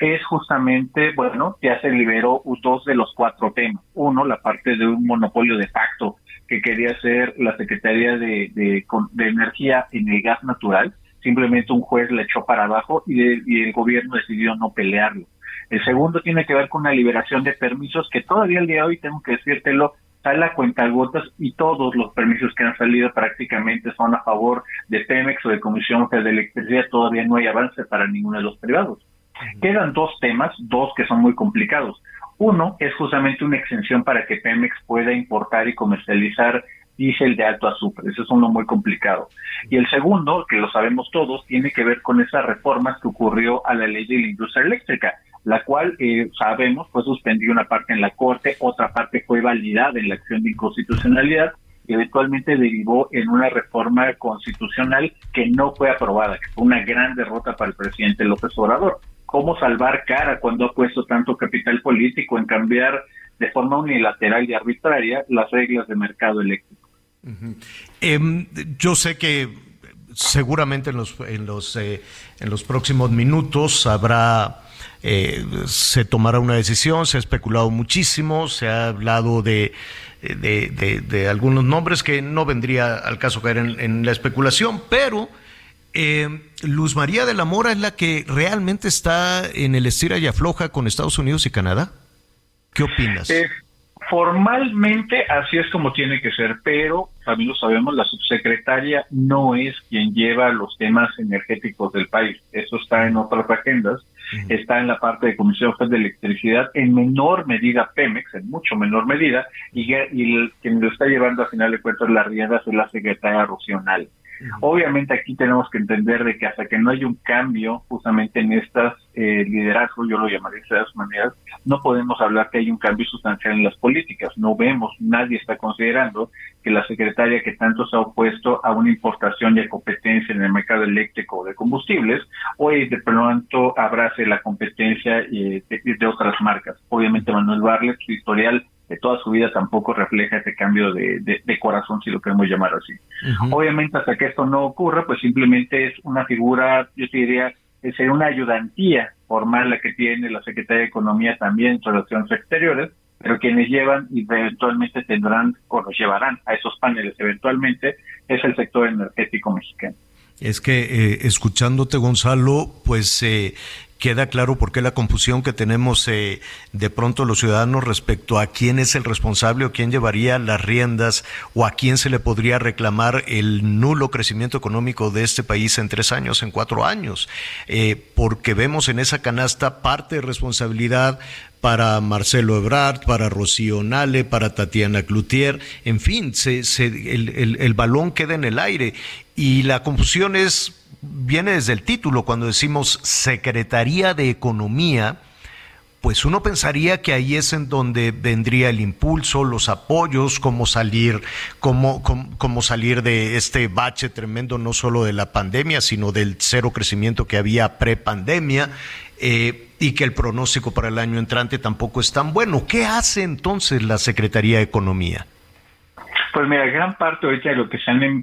es justamente, bueno, ya se liberó dos de los cuatro temas. Uno, la parte de un monopolio de facto que quería ser la Secretaría de, de, Energía en el gas natural. Simplemente un juez le echó para abajo y, y el gobierno decidió no pelearlo. El segundo tiene que ver con una liberación de permisos que todavía el día de hoy, tengo que decírtelo, sale a cuentagotas y todos los permisos que han salido prácticamente son a favor de Pemex o de Comisión Federal de Electricidad. Todavía no hay avance para ninguno de los privados. Quedan dos temas, dos que son muy complicados. Uno es justamente una exención para que Pemex pueda importar y comercializar diésel de alto azúcar. Eso es uno muy complicado. Y el segundo, que lo sabemos todos, tiene que ver con esas reformas que ocurrió a la ley de la industria eléctrica, la cual eh, sabemos fue suspendida una parte en la Corte, otra parte fue validada en la acción de inconstitucionalidad y eventualmente derivó en una reforma constitucional que no fue aprobada, que fue una gran derrota para el presidente López Obrador cómo salvar cara cuando ha puesto tanto capital político en cambiar de forma unilateral y arbitraria las reglas de mercado eléctrico. Em, yo sé que seguramente en los, en los, eh, en los próximos minutos habrá... Se tomará una decisión, se ha especulado muchísimo, se ha hablado de, de, algunos nombres que no vendría al caso caer en la especulación, pero eh, Luz María de la Mora es la que realmente está en el estira y afloja con Estados Unidos y Canadá. ¿Qué opinas? Eh, formalmente así es como tiene que ser, pero también lo sabemos, la subsecretaria no es quien lleva los temas energéticos del país. Eso está en otras agendas. Está en la parte de Comisión de Electricidad, en menor medida Pemex, en mucho menor medida, y, y quien lo está llevando a final de cuentas las riendas es la secretaria Rocional. Obviamente aquí tenemos que entender de que hasta que no haya un cambio justamente en estas eh, liderazgos, yo lo llamaré de esas maneras, no podemos hablar que hay un cambio sustancial en las políticas. No vemos, nadie está considerando que la secretaria que tanto se ha opuesto a una importación y a competencia en el mercado eléctrico de combustibles, hoy de pronto abrace la competencia eh, de, otras marcas. Obviamente Manuel Barlet, su historial de toda su vida tampoco refleja ese cambio de, de, corazón, si lo queremos llamar así. Obviamente, hasta que esto no ocurra, pues simplemente es una figura, yo te diría, sería una ayudantía formal la que tiene la Secretaría de Economía también en Relaciones Exteriores, pero quienes llevan y eventualmente tendrán o los llevarán a esos paneles eventualmente es el sector energético mexicano. Es que eh, escuchándote, Gonzalo, pues eh, queda claro por qué la confusión que tenemos eh, de pronto los ciudadanos respecto a quién es el responsable o quién llevaría las riendas o a quién se le podría reclamar el nulo crecimiento económico de este país en tres años, en cuatro años, eh, porque vemos en esa canasta parte de responsabilidad para Marcelo Ebrard, para Rocío Nale, para Tatiana Cloutier, en fin, se, el, el balón queda en el aire. Y la confusión es viene desde el título, cuando decimos Secretaría de Economía, pues uno pensaría que ahí es en donde vendría el impulso, los apoyos, cómo salir, cómo, cómo, salir de este bache tremendo, no solo de la pandemia, sino del cero crecimiento que había pre-pandemia, eh, y que el pronóstico para el año entrante tampoco es tan bueno. ¿Qué hace entonces la Secretaría de Economía? Pues mira, gran parte ahorita de lo que se han, eh,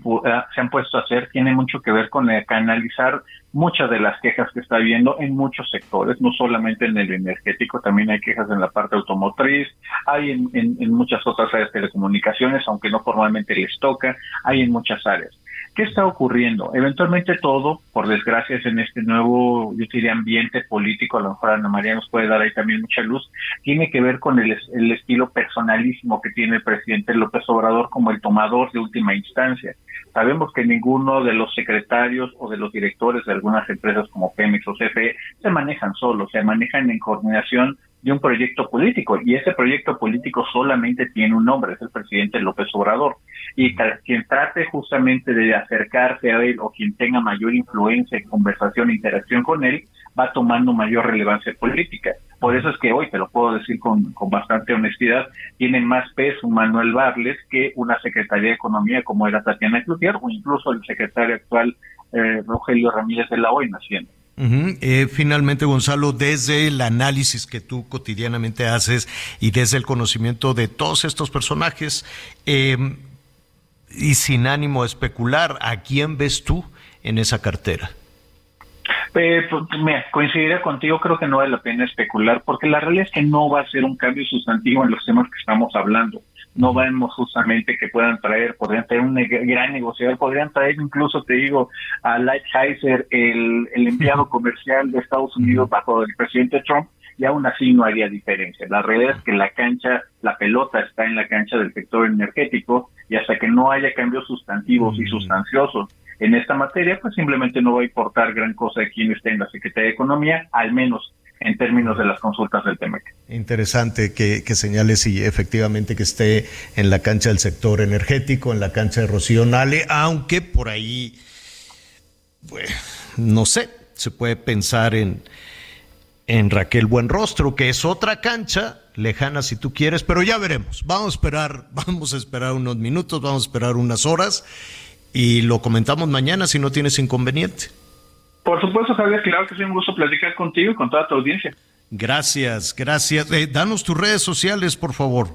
se han puesto a hacer tiene mucho que ver con canalizar muchas de las quejas que está habiendo en muchos sectores, no solamente en el energético, también hay quejas en la parte automotriz, hay en, en muchas otras áreas de telecomunicaciones, aunque no formalmente les toca, hay en muchas áreas. ¿Qué está ocurriendo? Eventualmente todo, por desgracia, en este nuevo, yo diría, ambiente político, a lo mejor Ana María nos puede dar ahí también mucha luz, tiene que ver con el, el estilo personalísimo que tiene el presidente López Obrador como el tomador de última instancia. Sabemos que ninguno de los secretarios o de los directores de algunas empresas como Pemex o CFE se manejan solos, se manejan en coordinación de un proyecto político y ese proyecto político solamente tiene un nombre, es el presidente López Obrador. Y quien trate justamente de acercarse a él o quien tenga mayor influencia, conversación, interacción con él, va tomando mayor relevancia política. Por eso es que hoy, te lo puedo decir con, con bastante honestidad, tiene más peso Manuel Barles que una Secretaría de Economía como era Tatiana Cloutier o incluso el secretario actual eh, Rogelio Ramírez de la Eh, finalmente, Gonzalo, desde el análisis que tú cotidianamente haces y desde el conocimiento de todos estos personajes, em, y sin ánimo de especular, ¿a quién ves tú en esa cartera? Eh, pues, mira, coincidiría contigo, creo que no vale la pena especular, porque la realidad es que no va a ser un cambio sustantivo en los temas que estamos hablando no vemos justamente que puedan traer, podrían traer un gran negociador, podrían traer incluso, te digo, a Lighthizer, el, el empleado comercial de Estados Unidos bajo el presidente Trump, y aún así no haría diferencia. La realidad es que la cancha, la pelota está en la cancha del sector energético y hasta que no haya cambios sustantivos y sustanciosos en esta materia, pues simplemente no va a importar gran cosa de quién esté en la Secretaría de Economía, al menos en términos de las consultas del TEMEC. Interesante que, que señales y efectivamente que esté en la cancha del sector energético, en la cancha de Rocío Nale, aunque por ahí, pues, no sé, se puede pensar en, en Raquel Buenrostro, que es otra cancha lejana si tú quieres, pero ya veremos. Vamos a esperar, vamos a esperar unos minutos, vamos a esperar unas horas y lo comentamos mañana si no tienes inconveniente. Por supuesto, Javier, claro que es un gusto platicar contigo y con toda tu audiencia. Gracias, gracias. Eh, danos tus redes sociales, por favor.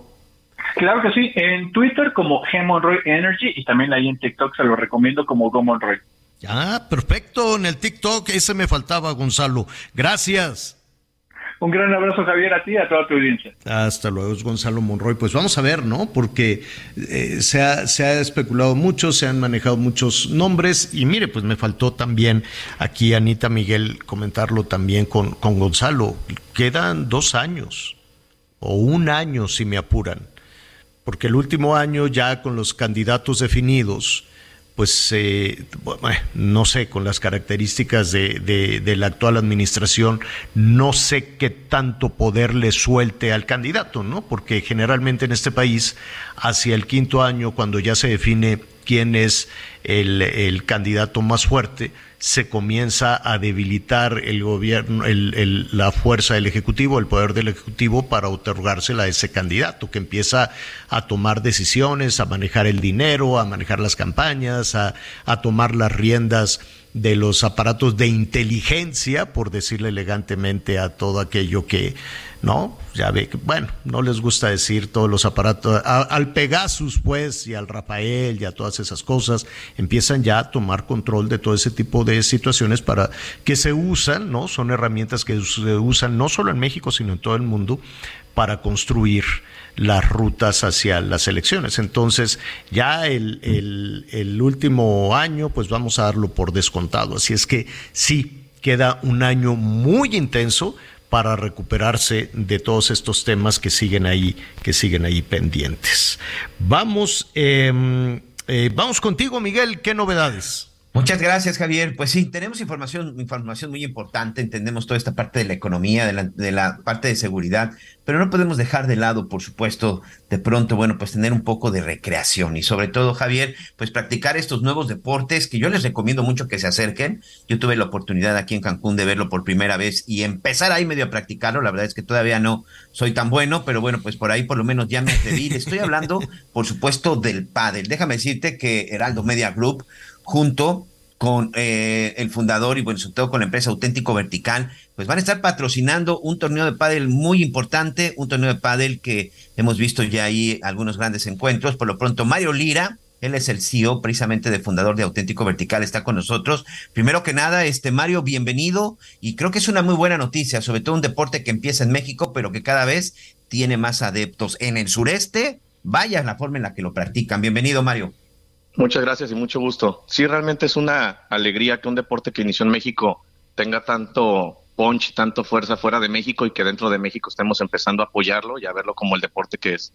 Claro que sí, en Twitter como Gemonroy Energy y también ahí en TikTok se lo recomiendo como Gomonroy. Ah, perfecto, en el TikTok, ese me faltaba, Gonzalo. Gracias. Un gran abrazo, Javier, a ti y a toda tu audiencia. Hasta luego, Gonzalo Monroy. Pues vamos a ver, ¿no? Porque eh, se, ha, se, ha, especulado mucho, se han manejado muchos nombres y mire, pues me faltó también aquí Anita Miguel comentarlo también con, con Gonzalo. Quedan dos años o un año si me apuran, porque el último año ya con los candidatos definidos, pues eh, no sé, con las características de, de, de, la actual administración, no sé qué tanto poder le suelte al candidato, ¿no? Porque generalmente en este país, hacia el quinto año, cuando ya se define quién es el, el candidato más fuerte, se comienza a debilitar el gobierno, el, la fuerza del Ejecutivo, el poder del Ejecutivo para otorgársela a ese candidato, que empieza a tomar decisiones, a manejar el dinero, a manejar las campañas, a, a tomar las riendas de los aparatos de inteligencia, por decirle elegantemente a todo aquello que, ¿no? Ya ve que, bueno, no les gusta decir todos los aparatos, al Pegasus, pues, y al Rafael y a todas esas cosas, empiezan ya a tomar control de todo ese tipo de situaciones para que se usan, ¿no? Son herramientas que se usan no solo en México, sino en todo el mundo para construir las rutas hacia las elecciones. Entonces, ya el, el, el, último año, pues vamos a darlo por descontado. Así es que sí, queda un año muy intenso para recuperarse de todos estos temas que siguen ahí, que siguen ahí pendientes. Vamos, eh, eh, vamos contigo, Miguel, ¿qué novedades? Muchas gracias, Javier. Pues sí, tenemos información, información muy importante, entendemos toda esta parte de la economía, de la, de la, parte de seguridad, pero no podemos dejar de lado, por supuesto, de pronto, bueno, pues tener un poco de recreación y sobre todo, Javier, pues practicar estos nuevos deportes que yo les recomiendo mucho que se acerquen. Yo tuve la oportunidad aquí en Cancún de verlo por primera vez y empezar ahí medio a practicarlo. La verdad es que todavía no soy tan bueno, pero bueno, pues por ahí por lo menos ya me atreví. Estoy hablando, por supuesto, del pádel. Déjame decirte que Heraldo Media Group junto con eh, el fundador y bueno, sobre todo con la empresa Auténtico Vertical, pues van a estar patrocinando un torneo de pádel muy importante, un torneo de pádel que hemos visto ya ahí algunos grandes encuentros. Por lo pronto, Mario Lira, él es el CEO precisamente de fundador de Auténtico Vertical, está con nosotros. Primero que nada, este Mario, bienvenido y creo que es una muy buena noticia, sobre todo un deporte que empieza en México, pero que cada vez tiene más adeptos en el sureste. Vaya la forma en la que lo practican. Bienvenido, Mario. Muchas gracias y mucho gusto. Sí, realmente es una alegría que un deporte que inició en México tenga tanto punch, tanto fuerza fuera de México y que dentro de México estemos empezando a apoyarlo y a verlo como el deporte que es.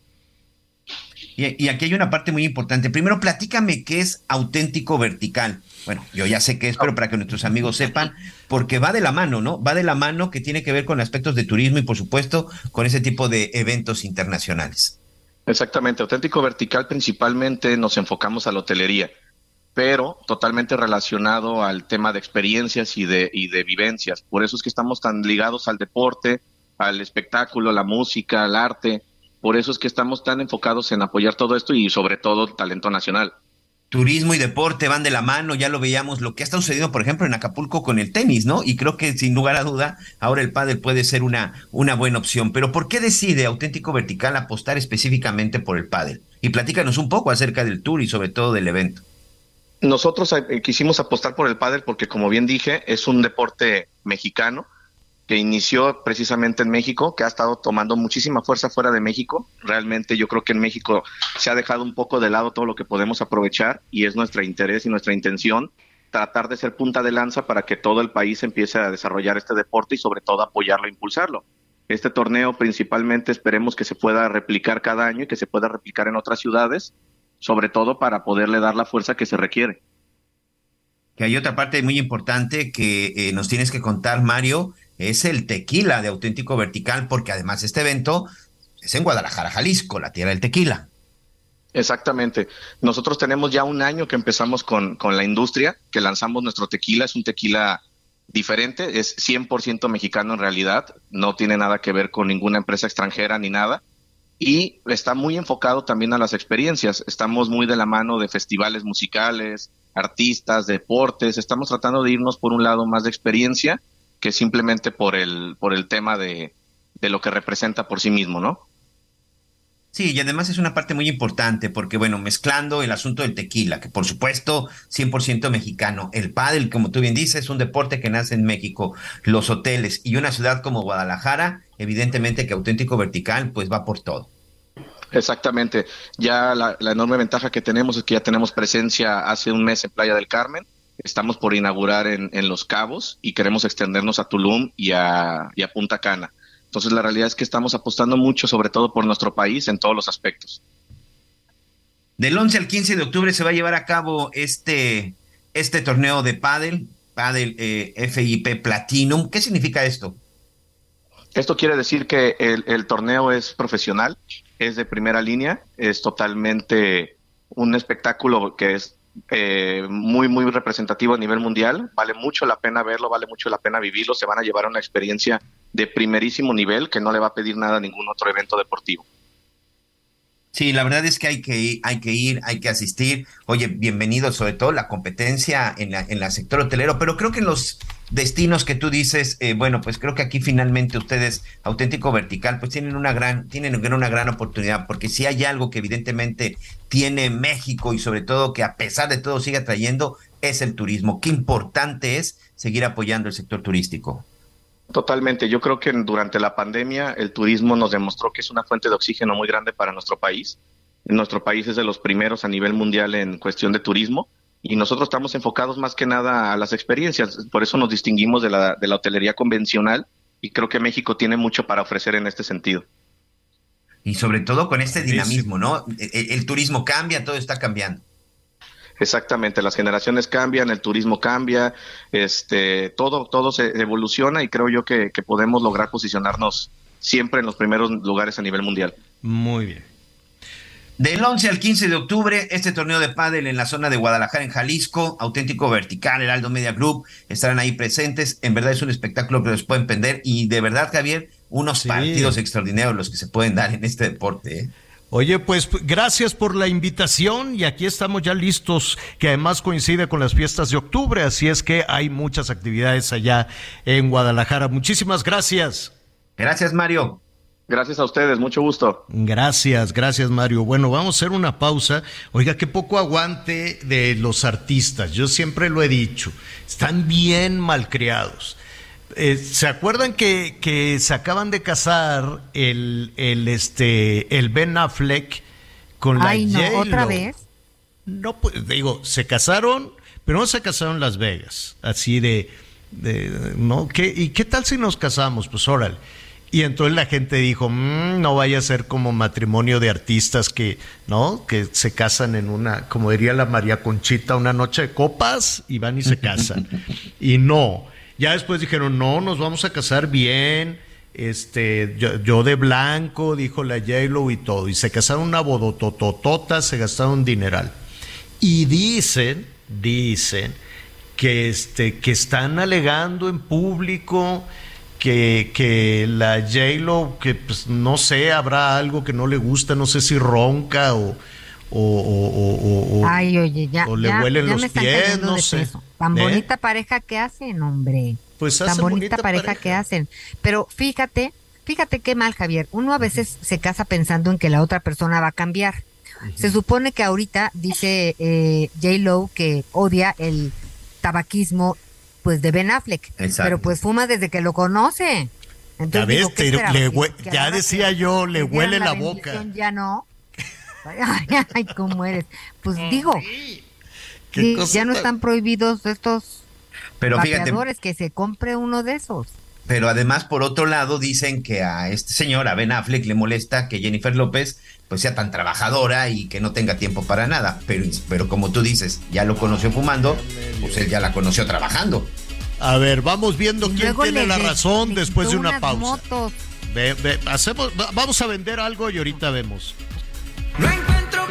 Y, y, aquí hay una parte muy importante. Primero, platícame qué es auténtico vertical. Bueno, yo ya sé qué es, pero para que nuestros amigos sepan, porque va de la mano, ¿no? Va de la mano que tiene que ver con aspectos de turismo y, por supuesto, con ese tipo de eventos internacionales. Exactamente, auténtico vertical principalmente nos enfocamos a la hotelería, pero totalmente relacionado al tema de experiencias y de, y de vivencias. Por eso es que estamos tan ligados al deporte, al espectáculo, a la música, al arte. Por eso es que estamos tan enfocados en apoyar todo esto y sobre todo talento nacional turismo y deporte van de la mano, ya lo veíamos, lo que ha sucediendo, por ejemplo, en Acapulco con el tenis, ¿no? Y creo que sin lugar a duda, ahora el pádel puede ser una, una buena opción. Pero ¿por qué decide Auténtico Vertical apostar específicamente por el pádel? Y platícanos un poco acerca del tour y sobre todo del evento. Nosotros quisimos apostar por el pádel porque, como bien dije, es un deporte mexicano que inició precisamente en México, que ha estado tomando muchísima fuerza fuera de México. Realmente yo creo que en México se ha dejado un poco de lado todo lo que podemos aprovechar y es nuestro interés y nuestra intención tratar de ser punta de lanza para que todo el país empiece a desarrollar este deporte y sobre todo apoyarlo e impulsarlo. Este torneo principalmente esperemos que se pueda replicar cada año y que se pueda replicar en otras ciudades, sobre todo para poderle dar la fuerza que se requiere. Que hay otra parte muy importante que eh, nos tienes que contar, Mario, es el tequila de auténtico vertical, porque además este evento es en Guadalajara, Jalisco, la tierra del tequila. Exactamente. Nosotros tenemos ya un año que empezamos con, con la industria, que lanzamos nuestro tequila. Es un tequila diferente, es 100% mexicano en realidad, no tiene nada que ver con ninguna empresa extranjera ni nada. Y está muy enfocado también a las experiencias. Estamos muy de la mano de festivales musicales, artistas, deportes. Estamos tratando de irnos por un lado más de experiencia que simplemente por el, por el tema de, de lo que representa por sí mismo, ¿no? Sí, y además es una parte muy importante porque, bueno, mezclando el asunto del tequila, que por supuesto 100% mexicano, el pádel, como tú bien dices, es un deporte que nace en México, los hoteles y una ciudad como Guadalajara, evidentemente que auténtico vertical, pues va por todo. Exactamente. Ya la, enorme ventaja que tenemos es que ya tenemos presencia hace un mes en Playa del Carmen. Estamos por inaugurar en, en Los Cabos y queremos extendernos a Tulum y a, y a Punta Cana. Entonces la realidad es que estamos apostando mucho, sobre todo por nuestro país, en todos los aspectos. Del 11 al 15 de octubre se va a llevar a cabo este, este torneo de pádel, pádel eh, FIP Platinum. ¿Qué significa esto? Esto quiere decir que el, torneo es profesional, es de primera línea, es totalmente un espectáculo que es eh, muy, muy representativo a nivel mundial. Vale mucho la pena verlo, vale mucho la pena vivirlo. Se van a llevar una experiencia de primerísimo nivel que no le va a pedir nada a ningún otro evento deportivo. Sí, la verdad es que hay que ir, hay que ir, hay que asistir. Oye, bienvenido sobre todo la competencia en la, en la sector hotelero, pero creo que en los destinos que tú dices, eh, bueno, pues creo que aquí finalmente ustedes, auténtico vertical, pues tienen una gran, tienen una gran oportunidad, porque si hay algo que evidentemente tiene México y sobre todo que a pesar de todo sigue atrayendo, es el turismo. Qué importante es seguir apoyando el sector turístico. Totalmente. Yo creo que durante la pandemia el turismo nos demostró que es una fuente de oxígeno muy grande para nuestro país. Nuestro país es de los primeros a nivel mundial en cuestión de turismo y nosotros estamos enfocados más que nada a las experiencias. Por eso nos distinguimos de la, de la hotelería convencional y creo que México tiene mucho para ofrecer en este sentido. Y sobre todo con este dinamismo, ¿no? el, el turismo cambia, todo está cambiando. Exactamente, las generaciones cambian, el turismo cambia, este, todo, todo se evoluciona y creo yo que, podemos lograr posicionarnos siempre en los primeros lugares a nivel mundial. Muy bien. Del 11 al 15 de octubre, este torneo de pádel en la zona de Guadalajara, en Jalisco, auténtico vertical, Heraldo Media Group, estarán ahí presentes. En verdad es un espectáculo que los pueden perder y de verdad, Javier, unos partidos extraordinarios los que se pueden dar en este deporte. ¿eh? Oye, pues gracias por la invitación y aquí estamos ya listos, que además coincide con las fiestas de octubre, así es que hay muchas actividades allá en Guadalajara. Muchísimas gracias. Gracias, Mario. Gracias a ustedes, mucho gusto. Gracias, gracias Mario. Bueno, vamos a hacer una pausa. Oiga, qué poco aguante de los artistas. Yo siempre lo he dicho, están bien malcriados. Eh, ¿Se acuerdan que, que, se acaban de casar el, el, este, el Ben Affleck con la Ay, no, ¿otra vez? No, pues digo, se casaron, pero no se casaron en Las Vegas. Así de, de ¿no? ¿Qué, ¿Y qué tal si nos casamos? Pues órale. Y entonces la gente dijo, mmm, no vaya a ser como matrimonio de artistas que, ¿no? Que se casan en una, como diría la María Conchita, una noche de copas y van y se casan. y no. Ya después dijeron, no, nos vamos a casar bien, este, yo, de blanco, dijo la j y todo. Y se casaron una bodotototota, se gastaron un dineral. Y dicen, dicen, que, este, que están alegando en público que, que la J-Lo, que pues, no sé, habrá algo que no le gusta, no sé si ronca o, o, o, Ay, oye, ya, o le huelen los pies, no sé. Tan ¿Eh? bonita pareja que hacen, hombre. Pues Tan bonita, pareja, que hacen. Pero fíjate, fíjate qué mal, Javier. Uno a veces se casa pensando en que la otra persona va a cambiar. Se supone que ahorita dice eh, J. Lo que odia el tabaquismo pues de Ben Affleck. Exacto. Pero pues fuma desde que lo conoce. Ya Entonces, ves, digo, ¿qué te- le Que- ya decía que yo, le huele la boca. Ya no. Ay, ay, cómo eres. Pues digo, Qué sí, cosa ya no están prohibidos estos Pero fíjate, que se compre uno de esos. pero además por otro lado dicen que a este señor, a Ben Affleck, le molesta que Jennifer López pues sea tan trabajadora y que no tenga tiempo para nada. Pero, pero como tú dices, ya lo conoció fumando, pues él ya la conoció trabajando. A ver, vamos viendo quién tiene la razón después de una pausa. motos. Ve- ve, hacemos, va- vamos a vender algo y ahorita vemos. No encuentro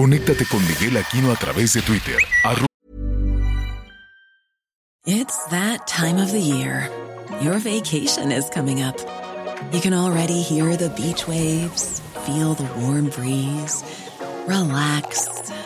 Conéctate con Miguel Aquino a través de Twitter. It's that time of the year. Your vacation is coming up. You can already hear the beach waves, feel the warm breeze, relax,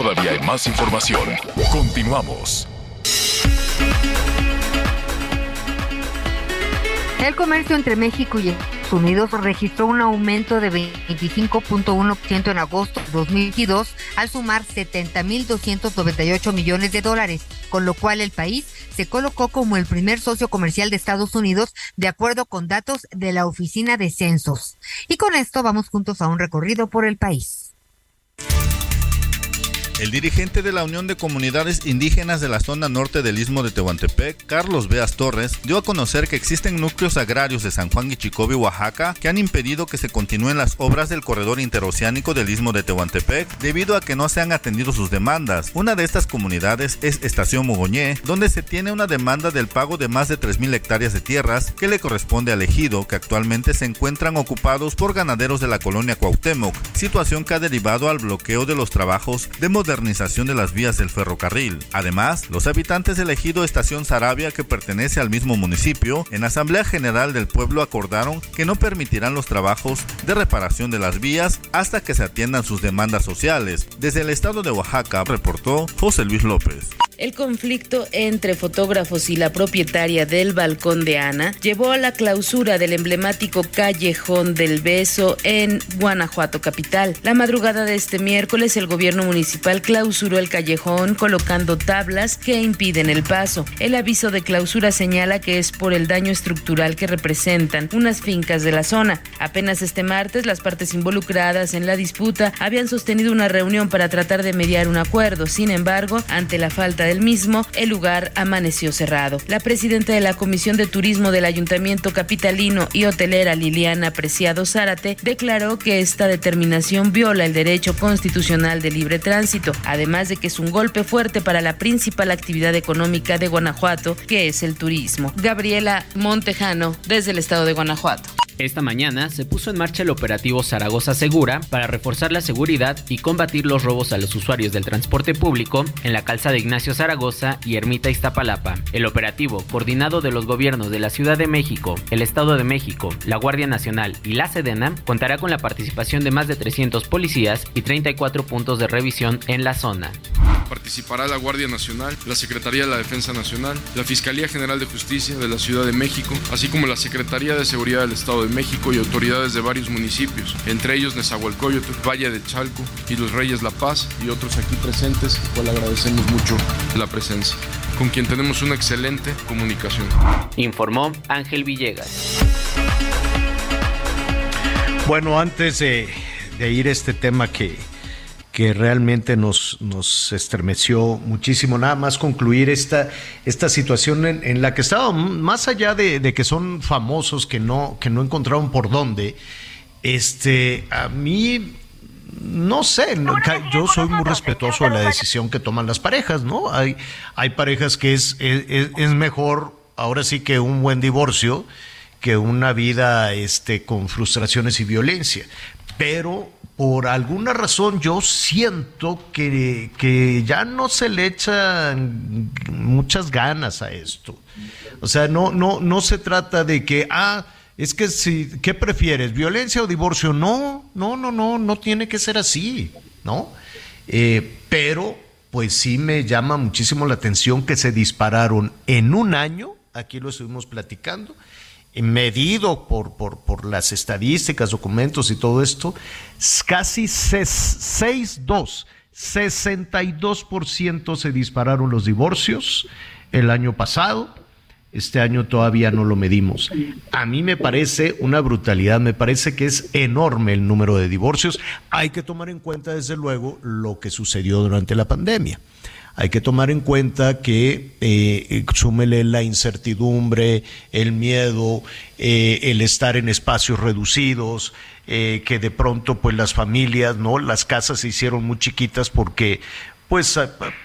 Todavía hay más información. Continuamos. El comercio entre México y Estados Unidos registró un aumento de 25.1% en agosto de 2022 al sumar 70.298 millones de dólares, con lo cual el país se colocó como el primer socio comercial de Estados Unidos de acuerdo con datos de la Oficina de Censos. Y con esto vamos juntos a un recorrido por el país. El dirigente de la Unión de Comunidades Indígenas de la zona norte del Istmo de Tehuantepec, Carlos Beas Torres, dio a conocer que existen núcleos agrarios de San Juan y Chicobi, Oaxaca, que han impedido que se continúen las obras del corredor interoceánico del Istmo de Tehuantepec debido a que no se han atendido sus demandas. Una de estas comunidades es Estación Mogoñé, donde se tiene una demanda del pago de más de 3.000 hectáreas de tierras que le corresponde al ejido, que actualmente se encuentran ocupados por ganaderos de la colonia Cuauhtémoc, situación que ha derivado al bloqueo de los trabajos de modernización de las vías del ferrocarril. Además, los habitantes del ejido Estación Sarabia, que pertenece al mismo municipio, en Asamblea General del Pueblo acordaron que no permitirán los trabajos de reparación de las vías hasta que se atiendan sus demandas sociales. Desde el estado de Oaxaca, reportó José Luis López. El conflicto entre fotógrafos y la propietaria del balcón de Ana llevó a la clausura del emblemático Callejón del Beso en Guanajuato capital. La madrugada de este miércoles el gobierno municipal clausuró el callejón colocando tablas que impiden el paso. El aviso de clausura señala que es por el daño estructural que representan unas fincas de la zona. Apenas este martes las partes involucradas en la disputa habían sostenido una reunión para tratar de mediar un acuerdo. Sin embargo, ante la falta del mismo, el lugar amaneció cerrado. La presidenta de la Comisión de Turismo del Ayuntamiento Capitalino y hotelera Liliana Preciado Zárate declaró que esta determinación viola el derecho constitucional de libre tránsito, además de que es un golpe fuerte para la principal actividad económica de Guanajuato, que es el turismo. Gabriela Montejano, desde el estado de Guanajuato. Esta mañana se puso en marcha el operativo Zaragoza Segura para reforzar la seguridad y combatir los robos a los usuarios del transporte público en la calzada Ignacio Zaragoza y Ermita Iztapalapa. El operativo, coordinado de los gobiernos de la Ciudad de México, el Estado de México, la Guardia Nacional y la Sedena, contará con la participación de más de 300 policías y 34 puntos de revisión en la zona. Participará la Guardia Nacional, la Secretaría de la Defensa Nacional, la Fiscalía General de Justicia de la Ciudad de México, así como la Secretaría de Seguridad del Estado de México y autoridades de varios municipios, entre ellos Nezahualcóyotl, Valle de Chalco y los Reyes La Paz y otros aquí presentes, cual agradecemos mucho la presencia, con quien tenemos una excelente comunicación. Informó Ángel Villegas. Bueno, antes de, de ir a este tema que, que realmente nos, nos estremeció muchísimo, nada más concluir esta, esta situación en, en la que estaba, más allá de, de, que son famosos, que no, que no encontraron por dónde, este, a mí no sé, yo soy muy respetuoso de la decisión que toman las parejas, ¿no? Hay, hay parejas que es, es, es mejor, ahora sí que un buen divorcio, que una vida este, con frustraciones y violencia. Pero por alguna razón yo siento que, que ya no se le echan muchas ganas a esto. O sea, no, no, no se trata de que, ah, es que si, ¿qué prefieres? ¿Violencia o divorcio? No, no, no, no, no tiene que ser así, ¿no? Eh, pero, pues sí me llama muchísimo la atención que se dispararon en un año, aquí lo estuvimos platicando, medido por, por, por las estadísticas, documentos y todo esto, casi 6,2, 62% se dispararon los divorcios el año pasado este año todavía no lo medimos. A mí me parece una brutalidad, me parece que es enorme el número de divorcios. Hay que tomar en cuenta, desde luego, lo que sucedió durante la pandemia. Hay que tomar en cuenta que eh, súmele la incertidumbre, el miedo, eh, el estar en espacios reducidos, eh, que de pronto pues las familias, ¿no? Las casas se hicieron muy chiquitas porque pues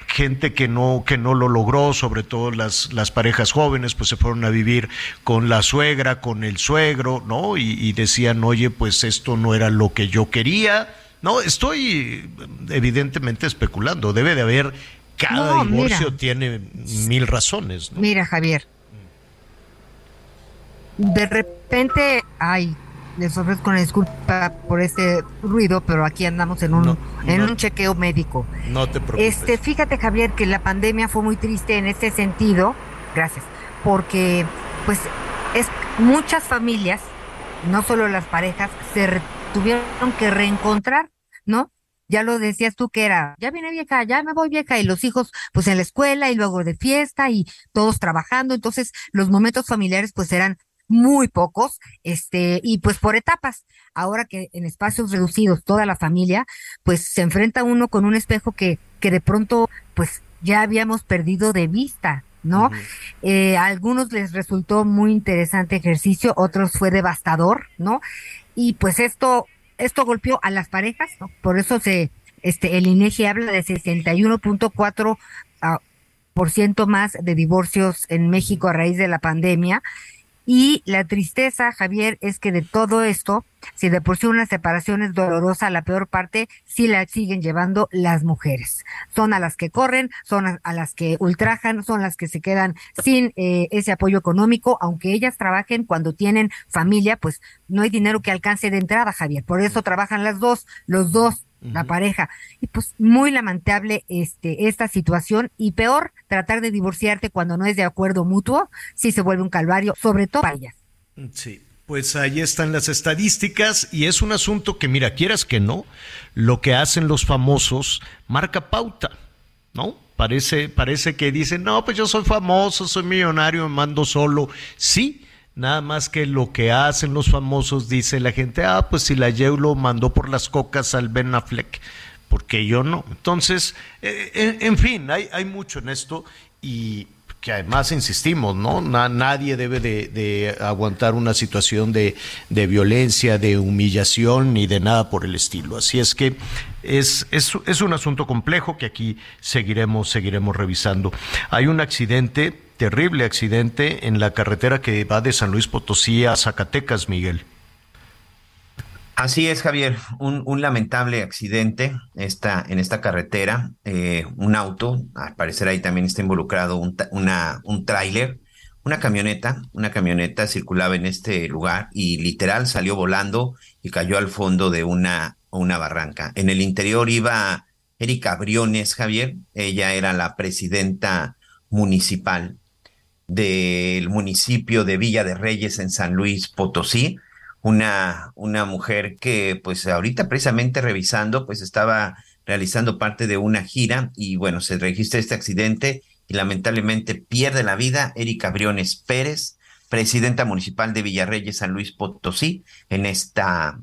gente que no que no lo logró, sobre todo las, las parejas jóvenes, pues se fueron a vivir con la suegra, con el suegro, ¿no? Y, decían, oye, pues esto no era lo que yo quería. No, estoy evidentemente especulando. Debe de haber cada divorcio tiene mil razones. Mira, Javier. De repente, ay, les ofrezco una disculpa por este ruido, pero aquí andamos en un, en un chequeo médico. No te preocupes. Este, fíjate, Javier, que la pandemia fue muy triste en este sentido, gracias, porque pues es muchas familias, no solo las parejas, se tuvieron que reencontrar, ¿no? Ya lo decías tú que era, ya viene vieja, ya me voy vieja, y los hijos pues en la escuela y luego de fiesta y todos trabajando, entonces los momentos familiares pues eran muy pocos, este, y pues por etapas. Ahora que en espacios reducidos toda la familia, pues se enfrenta uno con un espejo que, que de pronto, pues ya habíamos perdido de vista, ¿no? Eh, a algunos les resultó muy interesante ejercicio, otros fue devastador, ¿no? Y pues esto, esto golpeó a las parejas. Por eso se, este, el INEGI habla de 61.4 ah, por ciento más de divorcios en México a raíz de la pandemia y la tristeza, Javier, es que de todo esto, si de por sí una separación es dolorosa, la peor parte sí la siguen llevando las mujeres. Son a las que corren, son a, las que ultrajan, son las que se quedan sin eh, ese apoyo económico, aunque ellas trabajen cuando tienen familia, pues no hay dinero que alcance de entrada, Javier. Por eso trabajan las dos, los dos la pareja. Y pues muy lamentable este esta situación y peor tratar de divorciarte cuando no es de acuerdo mutuo, si se vuelve un calvario, sobre todo para ellas. Sí. Pues ahí están las estadísticas y es un asunto que, mira, quieras que no, lo que hacen los famosos marca pauta, ¿no? Parece, parece que dicen, no, pues yo soy famoso, soy millonario, me mando solo. Sí, Nada más que lo que hacen los famosos, dice la gente, ah, pues si la lo mandó por las cocas al Ben Affleck, porque yo no. Entonces, eh, en, fin, hay, hay mucho en esto y que además insistimos, ¿no? nadie debe de, aguantar una situación de, de, violencia, de humillación ni de nada por el estilo. Así es que es, es, es un asunto complejo que aquí seguiremos, seguiremos revisando. Hay un accidente terrible accidente en la carretera que va de San Luis Potosí a Zacatecas, Miguel. Así es, Javier, un, lamentable accidente esta, en esta carretera. Eh, un auto, al parecer ahí también está involucrado un, una, un tráiler, una camioneta, una camioneta circulaba en este lugar y literal salió volando y cayó al fondo de una, una barranca. En el interior iba Erika Briones, Javier, ella era la presidenta municipal del municipio de Villa de Reyes en San Luis Potosí, una, una mujer que pues ahorita precisamente revisando pues estaba realizando parte de una gira y bueno, se registra este accidente y lamentablemente pierde la vida Erika Briones Pérez, presidenta municipal de Villarreyes, San Luis Potosí, en esta,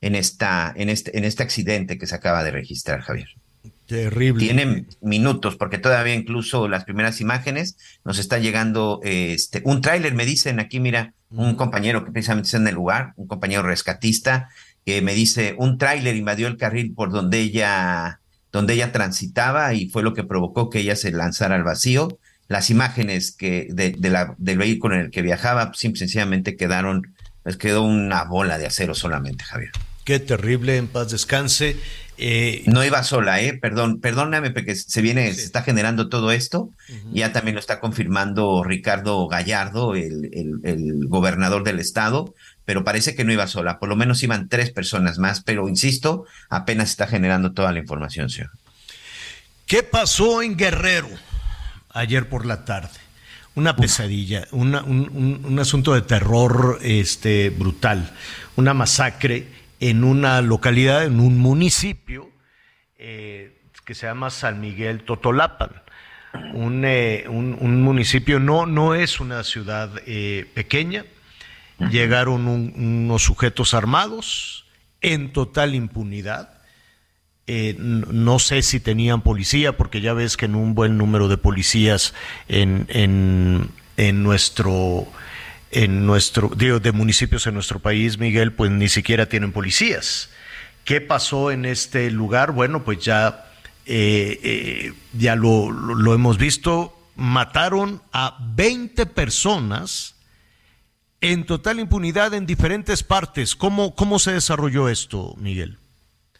en esta, en este, en este accidente que se acaba de registrar, Javier. Terrible. Tiene minutos, porque todavía incluso las primeras imágenes nos está llegando este un tráiler, me dicen aquí, mira, un compañero que precisamente está en el lugar, un compañero rescatista, que me dice un tráiler invadió el carril por donde ella donde ella transitaba y fue lo que provocó que ella se lanzara al vacío. Las imágenes que de, la, del vehículo en el que viajaba simple, sencillamente quedaron, les quedó una bola de acero solamente, Javier. Qué terrible, en paz descanse. Eh, no iba sola, ¿eh? Perdón, perdóname porque se viene, se está generando todo esto. Ya también lo está confirmando Ricardo Gallardo, el, el, gobernador del estado, pero parece que no iba sola. Por lo menos iban tres personas más, pero insisto, apenas está generando toda la información, señor. ¿Qué pasó en Guerrero ayer por la tarde? Una pesadilla, un, un, asunto de terror este, brutal, una masacre en una localidad, en un municipio eh, que se llama San Miguel Totolapan. Un, eh, municipio, no, no es una ciudad eh, pequeña. Llegaron unos sujetos armados en total impunidad. no sé si tenían policía, porque ya ves que en un buen número de policías en, en, en nuestro en nuestro, digo, de municipios en nuestro país, Miguel, pues ni siquiera tienen policías. ¿Qué pasó en este lugar? Bueno, pues ya, eh, eh, ya lo, lo, hemos visto. Mataron a 20 personas en total impunidad en diferentes partes. ¿Cómo, cómo se desarrolló esto, Miguel?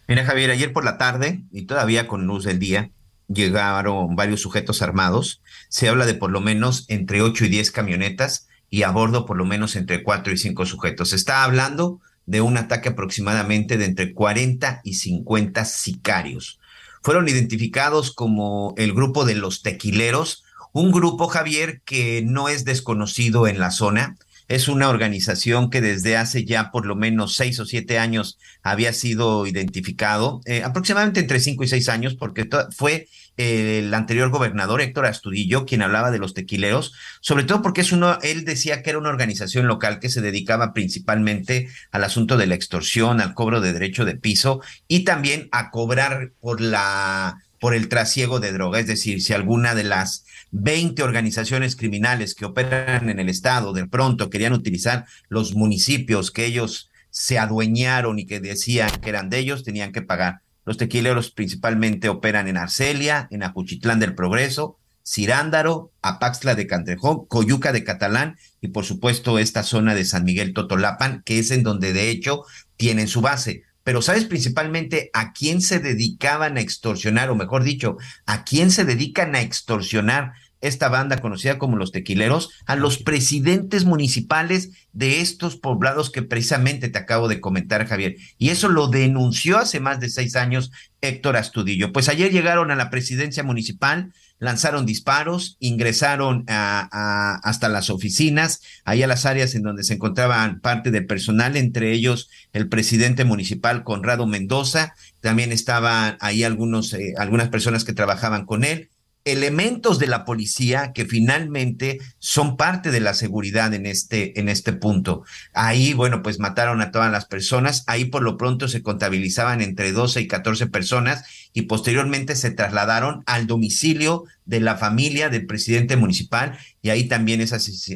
Mira, Javier, ayer por la tarde, y todavía con luz del día, llegaron varios sujetos armados. Se habla de por lo menos entre 8 y 10 camionetas y a bordo por lo menos entre cuatro y cinco sujetos. Se está hablando de un ataque aproximadamente de entre 40 y 50 sicarios. Fueron identificados como el grupo de los tequileros, un grupo, Javier, que no es desconocido en la zona. Es una organización que desde hace ya por lo menos seis o siete años había sido identificado, eh, aproximadamente entre cinco y seis años, porque fue el anterior gobernador Héctor Astudillo, quien hablaba de los tequileros, sobre todo porque es uno, él decía que era una organización local que se dedicaba principalmente al asunto de la extorsión, al cobro de derecho de piso y también a cobrar por la por el trasiego de droga, es decir, si alguna de las 20 organizaciones criminales que operan en el estado de pronto querían utilizar los municipios que ellos se adueñaron y que decían que eran de ellos, tenían que pagar. Los tequileros principalmente operan en Arcelia, en Acuchitlán del Progreso, Cirándaro, Apaxla de Cantrejón, Coyuca de Catalán y por supuesto esta zona de San Miguel Totolapan, que es en donde de hecho tienen su base. Pero ¿sabes principalmente a quién se dedicaban a extorsionar, o mejor dicho, a quién se dedican a extorsionar esta banda conocida como los tequileros, a los presidentes municipales de estos poblados que precisamente te acabo de comentar, Javier. Y eso lo denunció hace más de seis años Héctor Astudillo. Pues ayer llegaron a la presidencia municipal, lanzaron disparos, ingresaron a, hasta las oficinas, ahí a las áreas en donde se encontraban parte del personal, entre ellos el presidente municipal Conrado Mendoza, también estaban ahí algunos, eh, algunas personas que trabajaban con él elementos de la policía que finalmente son parte de la seguridad en este, en este punto. Ahí, bueno, pues mataron a todas las personas. Ahí por lo pronto se contabilizaban entre 12 y 14 personas y posteriormente se trasladaron al domicilio de la familia del presidente municipal y ahí también es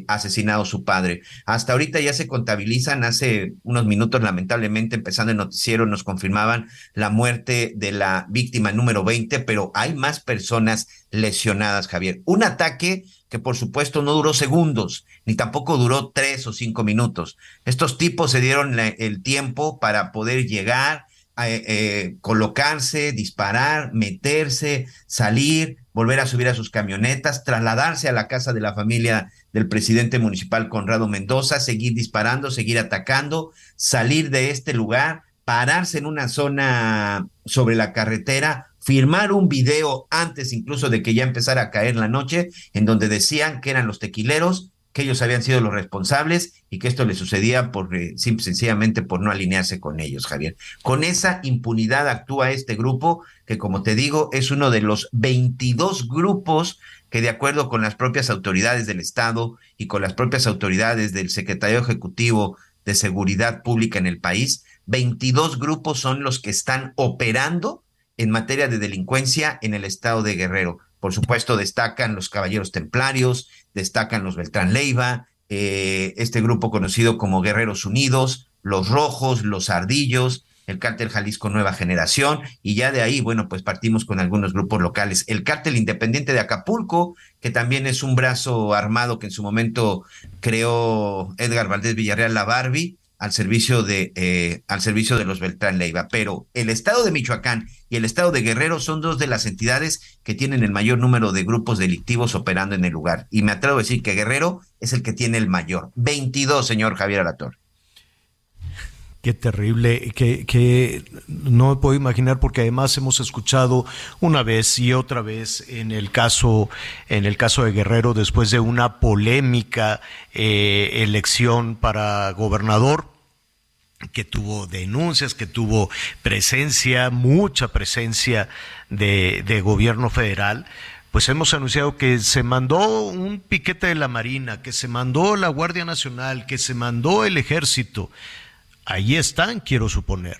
asesinado su padre. Hasta ahorita ya se contabilizan, hace unos minutos lamentablemente empezando el noticiero nos confirmaban la muerte de la víctima número 20, pero hay más personas lesionadas, Javier. Un ataque que por supuesto no duró segundos, ni tampoco duró tres o cinco minutos. Estos tipos se dieron el tiempo para poder llegar, eh, eh, colocarse, disparar, meterse, salir, volver a subir a sus camionetas, trasladarse a la casa de la familia del presidente municipal Conrado Mendoza, seguir disparando, seguir atacando, salir de este lugar, pararse en una zona sobre la carretera, firmar un video antes incluso de que ya empezara a caer la noche, en donde decían que eran los tequileros, que ellos habían sido los responsables y que esto le sucedía por, eh, sencillamente por no alinearse con ellos, Javier. Con esa impunidad actúa este grupo, que como te digo, es uno de los 22 grupos que de acuerdo con las propias autoridades del Estado y con las propias autoridades del Secretario Ejecutivo de Seguridad Pública en el país, 22 grupos son los que están operando en materia de delincuencia en el estado de Guerrero. Por supuesto, destacan los Caballeros Templarios, destacan los Beltrán Leiva, eh, este grupo conocido como Guerreros Unidos, los Rojos, los Ardillos, el cártel Jalisco Nueva Generación, y ya de ahí, bueno, pues partimos con algunos grupos locales. El cártel independiente de Acapulco, que también es un brazo armado que en su momento creó Edgar Valdés Villarreal La Barbie, al servicio de eh, al servicio de los Beltrán Leiva, pero el estado de Michoacán y el estado de Guerrero son dos de las entidades que tienen el mayor número de grupos delictivos operando en el lugar. Y me atrevo a decir que Guerrero es el que tiene el mayor, 22, señor Javier Alator. Qué terrible, que, que no puedo imaginar porque además hemos escuchado una vez y otra vez en el caso, en el caso de Guerrero después de una polémica eh, elección para gobernador que tuvo denuncias, que tuvo presencia, mucha presencia de gobierno federal, pues hemos anunciado que se mandó un piquete de la Marina, que se mandó la Guardia Nacional, que se mandó el ejército Ahí están, quiero suponer.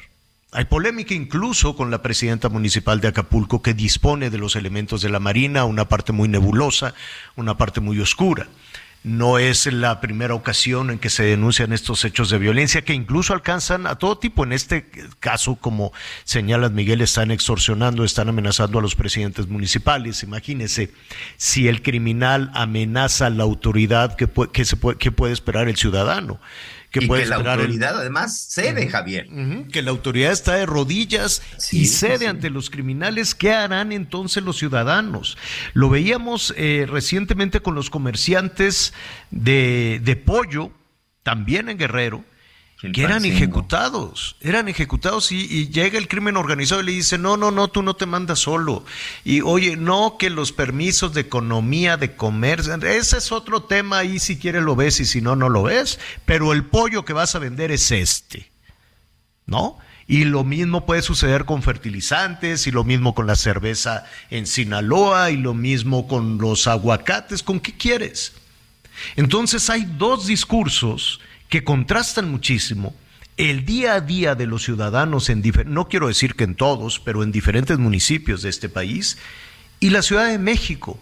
Hay polémica incluso con la presidenta municipal de Acapulco que dispone de los elementos de la Marina, una parte muy nebulosa, una parte muy oscura. No es la primera ocasión en que se denuncian estos hechos de violencia que incluso alcanzan a todo tipo. En este caso, como señalas Miguel, están extorsionando, están amenazando a los presidentes municipales. Imagínese, si el criminal amenaza a la autoridad, ¿qué, se puede, qué puede esperar el ciudadano? Que y que la autoridad además cede, Javier. que la autoridad está de rodillas y cede ante los criminales. ¿Qué harán entonces los ciudadanos? Lo veíamos eh, recientemente con los comerciantes de, de pollo, también en Guerrero, que eran ejecutados, eran ejecutados y, llega el crimen organizado y le dice, no, no, no, tú no te mandas solo. Y oye, no, que los permisos de economía, de comercio, ese es otro tema, ahí si quieres lo ves y si no, no lo ves, pero el pollo que vas a vender es este, ¿no? Y lo mismo puede suceder con fertilizantes y lo mismo con la cerveza en Sinaloa y lo mismo con los aguacates, ¿con qué quieres? Entonces hay dos discursos que contrastan muchísimo el día a día de los ciudadanos en no quiero decir que en todos, pero en diferentes municipios de este país y la Ciudad de México.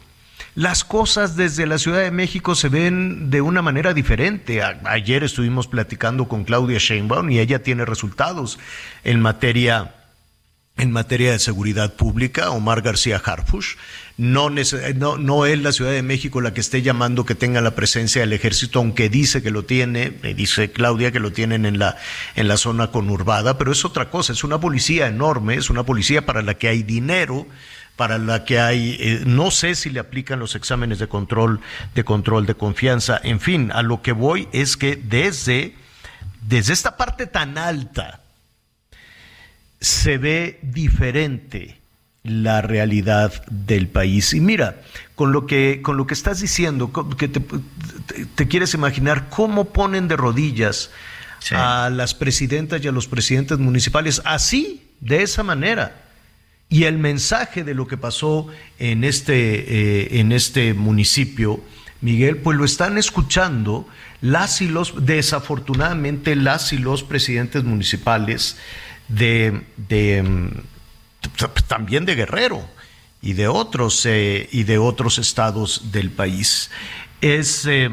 Las cosas desde la Ciudad de México se ven de una manera diferente. ayer estuvimos platicando con Claudia Sheinbaum y ella tiene resultados en materia en materia de seguridad pública, Omar García Harfush. No, no, es la Ciudad de México la que esté llamando que tenga la presencia del ejército, aunque dice que lo tiene, me dice Claudia que lo tienen en la, en la zona conurbada, pero es otra cosa, es una policía enorme, es una policía para la que hay dinero, para la que hay, eh, no sé si le aplican los exámenes de control, de control de confianza, en fin, a lo que voy es que desde, desde esta parte tan alta se ve diferente la realidad del país. Y mira, con lo que, con lo que estás diciendo, que te, quieres imaginar cómo ponen de rodillas a las presidentas y a los presidentes municipales, así, de esa manera. Y el mensaje de lo que pasó en este, eh, en este municipio, Miguel, pues lo están escuchando las y los, desafortunadamente, las y los presidentes municipales de, de mm, también de Guerrero y de otros eh, y de otros estados del país. Es eh,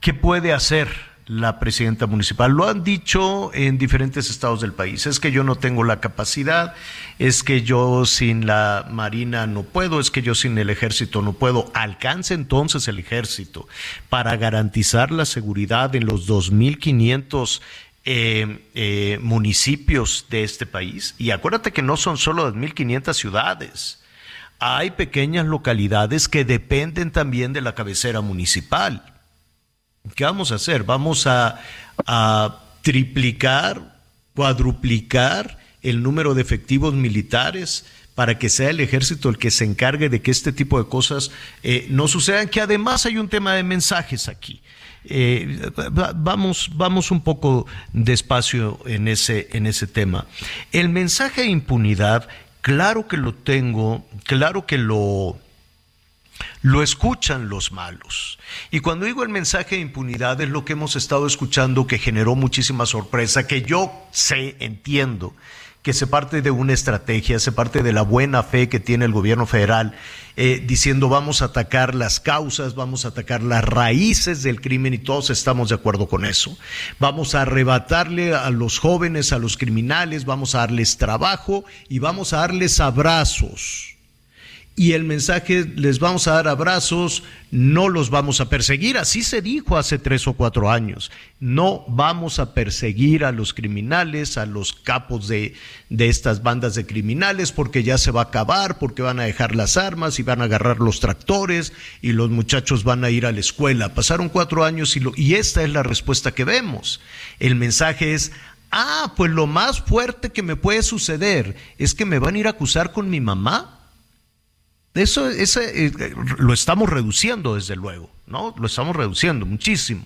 qué puede hacer la presidenta municipal. Lo han dicho en diferentes estados del país. Es que yo no tengo la capacidad, es que yo sin la Marina no puedo, es que yo sin el ejército no puedo. Alcance entonces el ejército para garantizar la seguridad en los 2.500 eh, eh, municipios de este país. Y acuérdate que no son solo 2.500 ciudades. Hay pequeñas localidades que dependen también de la cabecera municipal. ¿Qué vamos a hacer? Vamos a, triplicar, cuadruplicar el número de efectivos militares para que sea el ejército el que se encargue de que este tipo de cosas eh, no sucedan, que además hay un tema de mensajes aquí. Eh, vamos, vamos un poco despacio en ese, en ese tema. El mensaje de impunidad, claro que lo tengo, claro que lo, lo escuchan los malos. Y cuando digo el mensaje de impunidad es lo que hemos estado escuchando que generó muchísima sorpresa, que yo sé, entiendo que se parte de una estrategia, se parte de la buena fe que tiene el gobierno federal, eh, diciendo vamos a atacar las causas, vamos a atacar las raíces del crimen y todos estamos de acuerdo con eso. Vamos a arrebatarle a los jóvenes, a los criminales, vamos a darles trabajo y vamos a darles abrazos y el mensaje les vamos a dar abrazos, no los vamos a perseguir. Así se dijo hace tres o cuatro años. No vamos a perseguir a los criminales, a los capos de, de estas bandas de criminales, porque ya se va a acabar, porque van a dejar las armas y van a agarrar los tractores y los muchachos van a ir a la escuela. Pasaron cuatro años y, lo, y esta es la respuesta que vemos. El mensaje es, ah, pues lo más fuerte que me puede suceder es que me van a ir a acusar con mi mamá eso ese, eh, lo estamos reduciendo, desde luego, ¿no? Lo estamos reduciendo muchísimo.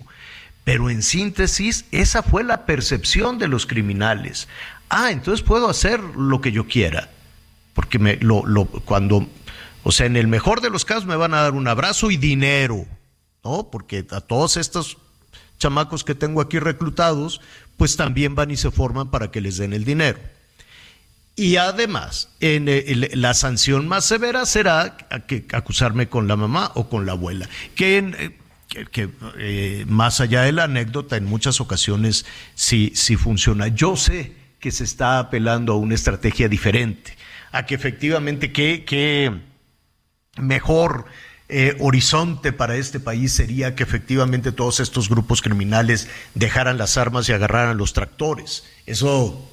Pero en síntesis, esa fue la percepción de los criminales. Ah, entonces puedo hacer lo que yo quiera. Porque me, lo, lo, cuando, o sea, en el mejor de los casos me van a dar un abrazo y dinero, ¿no? Porque a todos estos chamacos que tengo aquí reclutados, pues también van y se forman para que les den el dinero. Y además, en la sanción más severa será acusarme con la mamá o con la abuela, que, eh, que, eh, más allá de la anécdota, en muchas ocasiones sí, funciona. Yo sé que se está apelando a una estrategia diferente, a que efectivamente qué mejor eh, horizonte para este país sería que efectivamente todos estos grupos criminales dejaran las armas y agarraran los tractores. Eso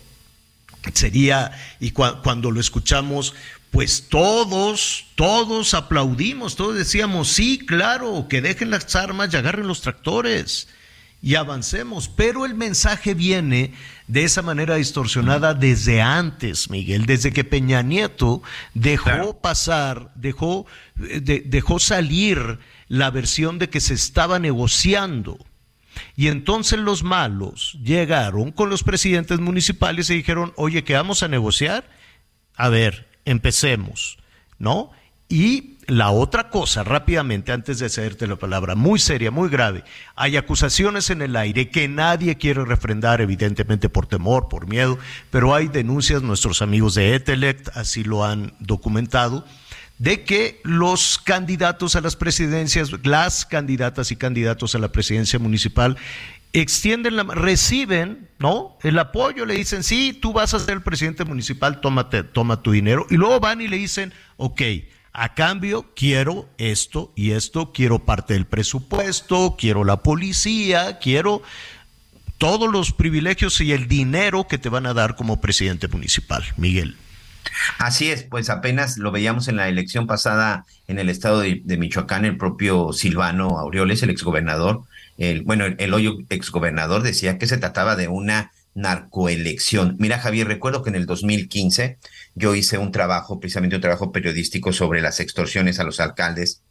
sería, y cuando lo escuchamos, pues todos, todos aplaudimos, todos decíamos, sí, claro, que dejen las armas y agarren los tractores y avancemos. Pero el mensaje viene de esa manera distorsionada desde antes, Miguel, desde que Peña Nieto dejó pasar, dejó, dejó salir la versión de que se estaba negociando y entonces los malos llegaron con los presidentes municipales y dijeron, oye, ¿qué vamos a negociar? A ver, empecemos, ¿no? Y la otra cosa, rápidamente, antes de hacerte la palabra, muy seria, muy grave, hay acusaciones en el aire que nadie quiere refrendar, evidentemente por temor, por miedo, pero hay denuncias, nuestros amigos de Etelect así lo han documentado, de que los candidatos a las presidencias, las candidatas y candidatos a la presidencia municipal, extienden la, reciben, ¿no? El apoyo, le dicen, sí, tú vas a ser el presidente municipal, tómate, toma tu dinero, y luego van y le dicen, ok, a cambio quiero esto y esto, quiero parte del presupuesto, quiero la policía, quiero todos los privilegios y el dinero que te van a dar como presidente municipal, Miguel. Así es, pues apenas lo veíamos en la elección pasada en el estado de, Michoacán, el propio Silvano Aureoles, el exgobernador, el, bueno, el, el hoyo exgobernador decía que se trataba de una narcoelección. Mira, Javier, recuerdo que en el 2015 yo hice un trabajo, precisamente un trabajo periodístico sobre las extorsiones a los alcaldes,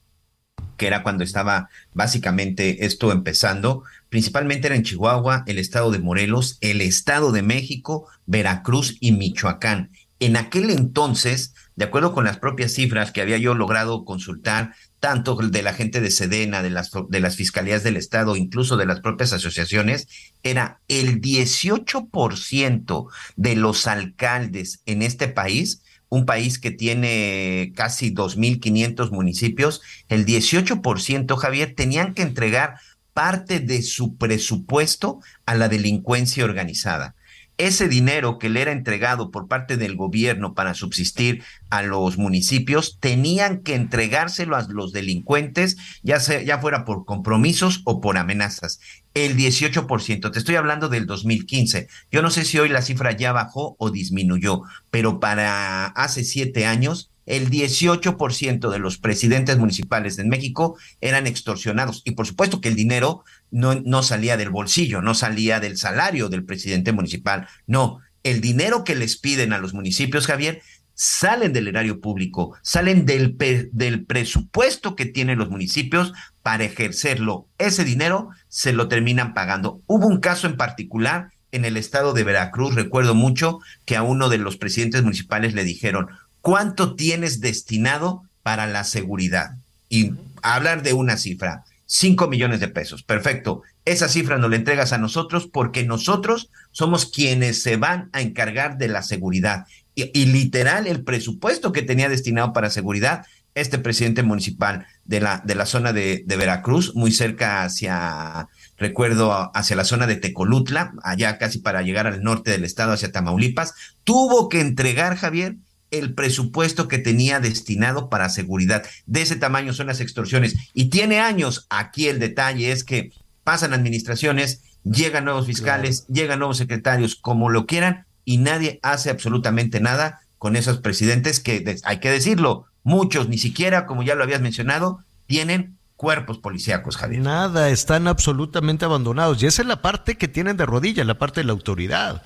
que era cuando estaba básicamente esto empezando. Principalmente era en Chihuahua, el estado de Morelos, el estado de México, Veracruz y Michoacán. En aquel entonces, de acuerdo con las propias cifras que había yo logrado consultar, tanto de la gente de Sedena, de las, de las fiscalías del Estado, incluso de las propias asociaciones, era el 18% de los alcaldes en este país, un país que tiene casi 2.500 municipios, el 18%, Javier, tenían que entregar parte de su presupuesto a la delincuencia organizada ese dinero que le era entregado por parte del gobierno para subsistir a los municipios, tenían que entregárselo a los delincuentes, ya, sea, ya fuera por compromisos o por amenazas. El 18%, te estoy hablando del 2015. Yo no sé si hoy la cifra ya bajó o disminuyó, pero para hace siete años el 18% de los presidentes municipales en México eran extorsionados. Y por supuesto que el dinero no, no salía del bolsillo, no salía del salario del presidente municipal. No, el dinero que les piden a los municipios, Javier, salen del erario público, salen del, del presupuesto que tienen los municipios para ejercerlo. Ese dinero se lo terminan pagando. Hubo un caso en particular en el estado de Veracruz, recuerdo mucho que a uno de los presidentes municipales le dijeron, ¿cuánto tienes destinado para la seguridad? Y hablar de una cifra, 5 millones de pesos, perfecto. esa cifra nos la entregas a nosotros porque nosotros somos quienes se van a encargar de la seguridad. Y, literal, el presupuesto que tenía destinado para seguridad este presidente municipal de la, de la zona de, de Veracruz, muy cerca hacia, recuerdo, hacia la zona de Tecolutla, allá casi para llegar al norte del estado, hacia Tamaulipas, tuvo que entregar, Javier, el presupuesto que tenía destinado para seguridad. De ese tamaño son las extorsiones. Y tiene años. Aquí el detalle es que pasan administraciones, llegan nuevos fiscales, llegan nuevos secretarios, como lo quieran, y nadie hace absolutamente nada con esos presidentes que, hay que decirlo, muchos ni siquiera, como ya lo habías mencionado, tienen cuerpos policíacos, Javier. Nada, están absolutamente abandonados. Y esa es la parte que tienen de rodilla, la parte de la autoridad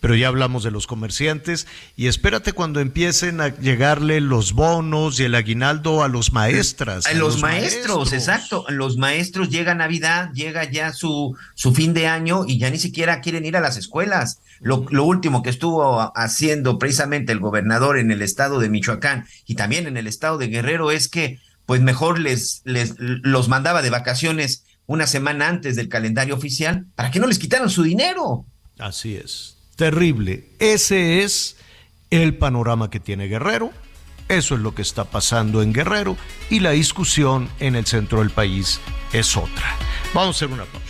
pero ya hablamos de los comerciantes y espérate cuando empiecen a llegarle los bonos y el aguinaldo a los maestras. A, los, maestros, exacto. Los maestros llega Navidad, llega ya su, su fin de año y ya ni siquiera quieren ir a las escuelas. Lo, lo último que estuvo haciendo precisamente el gobernador en el estado de Michoacán y también en el estado de Guerrero es que pues mejor les, les los mandaba de vacaciones una semana antes del calendario oficial para que no les quitaran su dinero. Así es terrible. Ese es el panorama que tiene Guerrero. Eso es lo que está pasando en Guerrero y la discusión en el centro del país es otra. Vamos a hacer una pausa.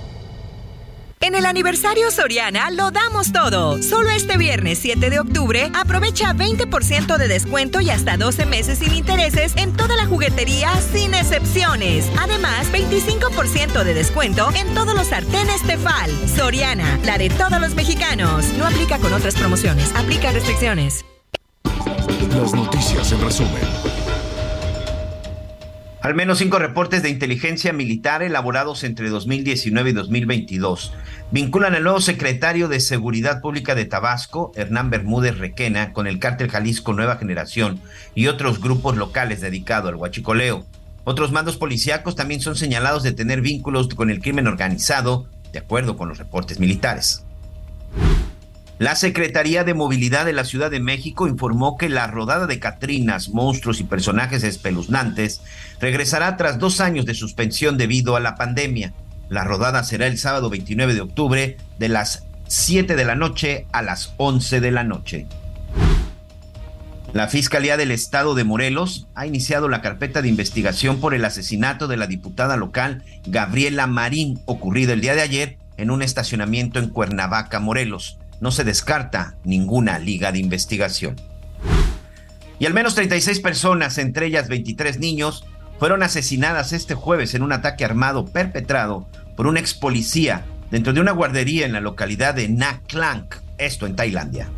En el aniversario Soriana lo damos todo. Solo este viernes 7 de octubre aprovecha 20% de descuento y hasta 12 meses sin intereses en toda la juguetería sin excepciones. Además, 25% de descuento en todos los sartenes Tefal. Soriana, la de todos los mexicanos. No aplica con otras promociones. Aplica restricciones. Las noticias en resumen. Al menos cinco reportes de inteligencia militar elaborados entre 2019 y 2022 vinculan al nuevo secretario de Seguridad Pública de Tabasco, Hernán Bermúdez Requena, con el cártel Jalisco Nueva Generación y otros grupos locales dedicados al huachicoleo. Otros mandos policíacos también son señalados de tener vínculos con el crimen organizado, de acuerdo con los reportes militares. La Secretaría de Movilidad de la Ciudad de México informó que la rodada de Catrinas, monstruos y personajes espeluznantes regresará tras dos años de suspensión debido a la pandemia. La rodada será el sábado 29 de octubre de las 7 de la noche a las 11 de la noche. La Fiscalía del Estado de Morelos ha iniciado la carpeta de investigación por el asesinato de la diputada local Gabriela Marín, ocurrido el día de ayer en un estacionamiento en Cuernavaca, Morelos no se descarta ninguna liga de investigación. Y al menos 36 personas, entre ellas 23 niños, fueron asesinadas este jueves en un ataque armado perpetrado por un ex policía dentro de una guardería en la localidad de Nha Klang, esto en Tailandia.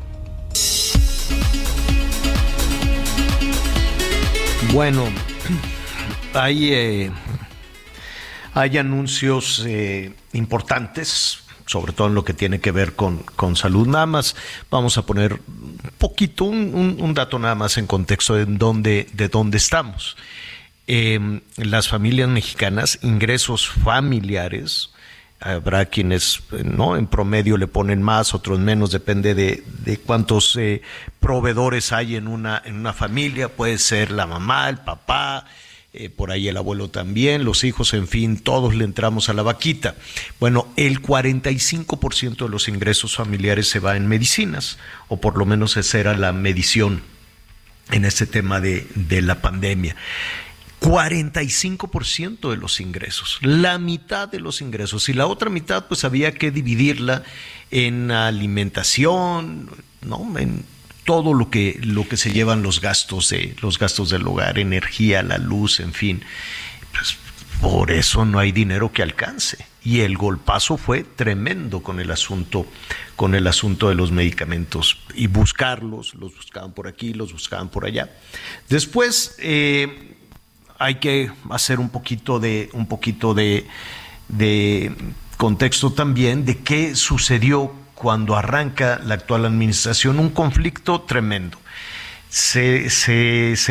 Bueno, hay, eh, hay anuncios eh, importantes sobre todo en lo que tiene que ver con, con salud. Nada más vamos a poner un poquito, un, dato nada más en contexto de dónde, de dónde estamos. Em, las familias mexicanas, ingresos familiares, habrá quienes no en promedio le ponen más, otros menos, depende de, de cuántos eh, proveedores hay en una, en una familia, puede ser la mamá, el papá, eh, por ahí el abuelo también, los hijos, en fin, todos le entramos a la vaquita. Bueno, el 45% de los ingresos familiares se va en medicinas, o por lo menos esa era la medición en este tema de, de la pandemia. 45% de los ingresos, la mitad de los ingresos, y la otra mitad pues había que dividirla en alimentación, ¿no? en todo lo que, lo que se llevan los gastos, de, los gastos del hogar, energía, la luz, en fin. Pues por eso no hay dinero que alcance. y el golpazo fue tremendo con el asunto con el asunto de los medicamentos y buscarlos los buscaban por aquí los buscaban por allá después eh, hay que hacer un poquito de un poquito de, de contexto también de qué sucedió cuando arranca la actual administración un conflicto tremendo. Se,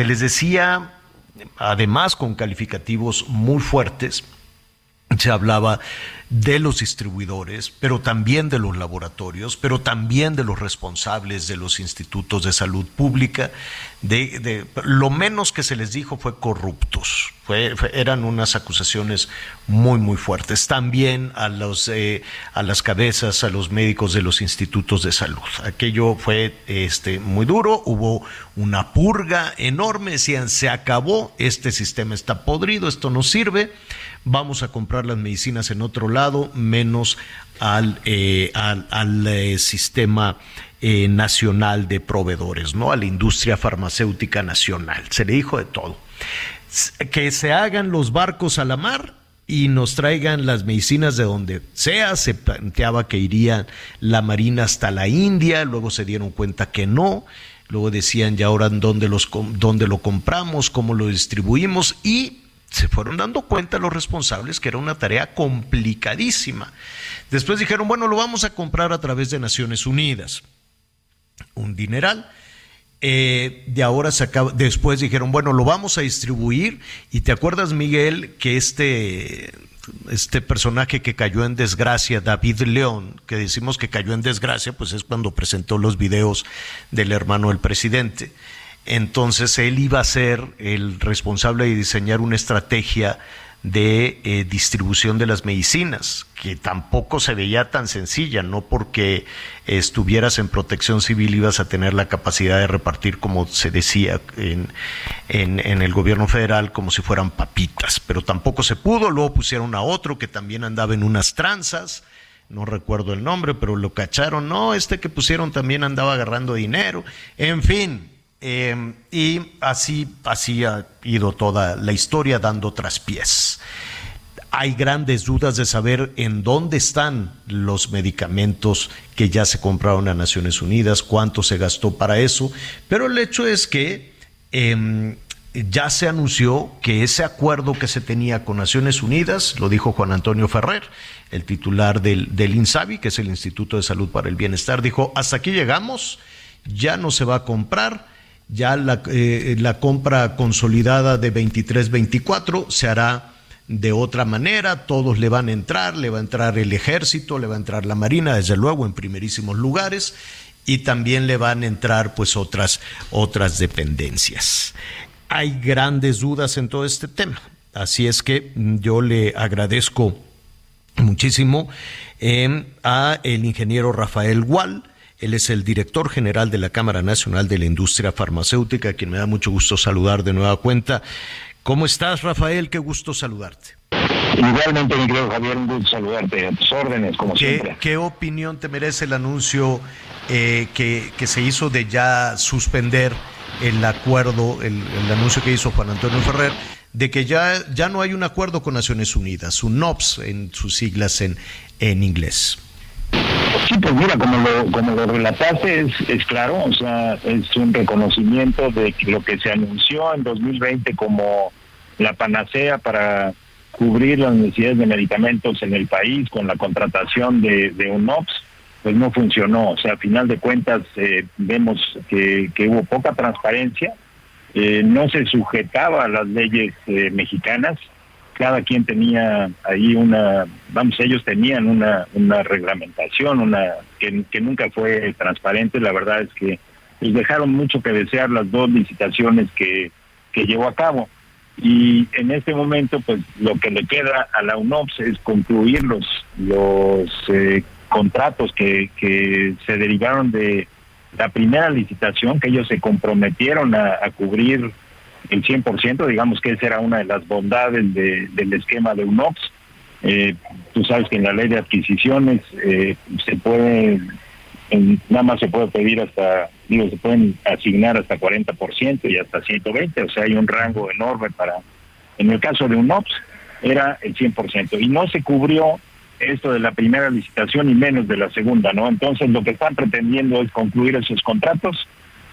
les decía además con calificativos muy fuertes se hablaba de los distribuidores, pero también de los laboratorios, pero también de los responsables de los institutos de salud pública. De, lo menos que se les dijo fue corruptos. Fue, eran unas acusaciones muy, muy fuertes. También a, los, eh, a las cabezas, a los médicos de los institutos de salud. Aquello fue este, muy duro. Hubo una purga enorme. Decían, se acabó, este sistema está podrido, esto no sirve vamos a comprar las medicinas en otro lado, menos al, eh, al, eh, sistema eh, nacional de proveedores, ¿no? A la industria farmacéutica nacional. Se le dijo de todo. Que se hagan los barcos a la mar y nos traigan las medicinas de donde sea. Se planteaba que iría la Marina hasta la India, luego se dieron cuenta que no. Luego decían ya ahora dónde, los, dónde lo compramos, cómo lo distribuimos y se fueron dando cuenta los responsables que era una tarea complicadísima. Después dijeron, bueno, lo vamos a comprar a través de Naciones Unidas. Un dineral. Eh, de ahora se acaba, después dijeron, bueno, lo vamos a distribuir. Y te acuerdas, Miguel, que este, este personaje que cayó en desgracia, David León, que decimos que cayó en desgracia, pues es cuando presentó los videos del hermano del presidente entonces él iba a ser el responsable de diseñar una estrategia de eh, distribución de las medicinas, que tampoco se veía tan sencilla, no porque estuvieras en protección civil ibas a tener la capacidad de repartir, como se decía en, en, el gobierno federal, como si fueran papitas, pero tampoco se pudo, luego pusieron a otro que también andaba en unas tranzas, no recuerdo el nombre, pero lo cacharon, no, este que pusieron también andaba agarrando dinero, en fin, Em, y así, ha ido toda la historia dando traspiés. Hay grandes dudas de saber en dónde están los medicamentos que ya se compraron a Naciones Unidas, cuánto se gastó para eso, pero el hecho es que em, ya se anunció que ese acuerdo que se tenía con Naciones Unidas, lo dijo Juan Antonio Ferrer, el titular del INSABI, que es el Instituto de Salud para el Bienestar, dijo, hasta aquí llegamos, ya no se va a comprar, ya la, eh, la compra consolidada de 23-24 se hará de otra manera, todos le van a entrar, le va a entrar el ejército, le va a entrar la marina, desde luego en primerísimos lugares, y también le van a entrar pues otras, otras dependencias. Hay grandes dudas en todo este tema, así es que yo le agradezco muchísimo eh, a el ingeniero Rafael Gual, él es el director general de la Cámara Nacional de la Industria Farmacéutica, quien me da mucho gusto saludar de nueva cuenta. ¿Cómo estás, Rafael? Qué gusto saludarte. Igualmente, mi querido Javier, un gusto saludarte a tus órdenes, como siempre. ¿Qué opinión te merece el anuncio eh, que, se hizo de ya suspender el acuerdo, el, anuncio que hizo Juan Antonio Ferrer, de que ya, ya no hay un acuerdo con Naciones Unidas, un NOPS en sus siglas en, en inglés? Sí, pues mira, como lo, como lo relataste, es, es claro, o sea, es un reconocimiento de lo que se anunció en 2020 como la panacea para cubrir las necesidades de medicamentos en el país con la contratación de, de un OPS, pues no funcionó. O sea, a final de cuentas eh, vemos que, que, hubo poca transparencia, eh, no se sujetaba a las leyes eh, mexicanas, cada quien tenía ahí una, vamos, ellos tenían una, una reglamentación, una que, nunca fue transparente, la verdad es que les dejaron mucho que desear las dos licitaciones que, que llevó a cabo. Y en este momento, pues lo que le queda a la UNOPS es concluir los, los eh, contratos que, que se derivaron de la primera licitación, que ellos se comprometieron a cubrir el 100%, digamos que esa era una de las bondades del esquema de UNOPS. Eh, tú sabes que en la ley de adquisiciones eh, se puede, nada más se puede pedir hasta, digo, se pueden asignar hasta 40% y hasta 120%, o sea, hay un rango enorme para, en el caso de UNOPS, era el 100%, y no se cubrió esto de la primera licitación y menos de la segunda, ¿no? Entonces lo que están pretendiendo es concluir esos contratos,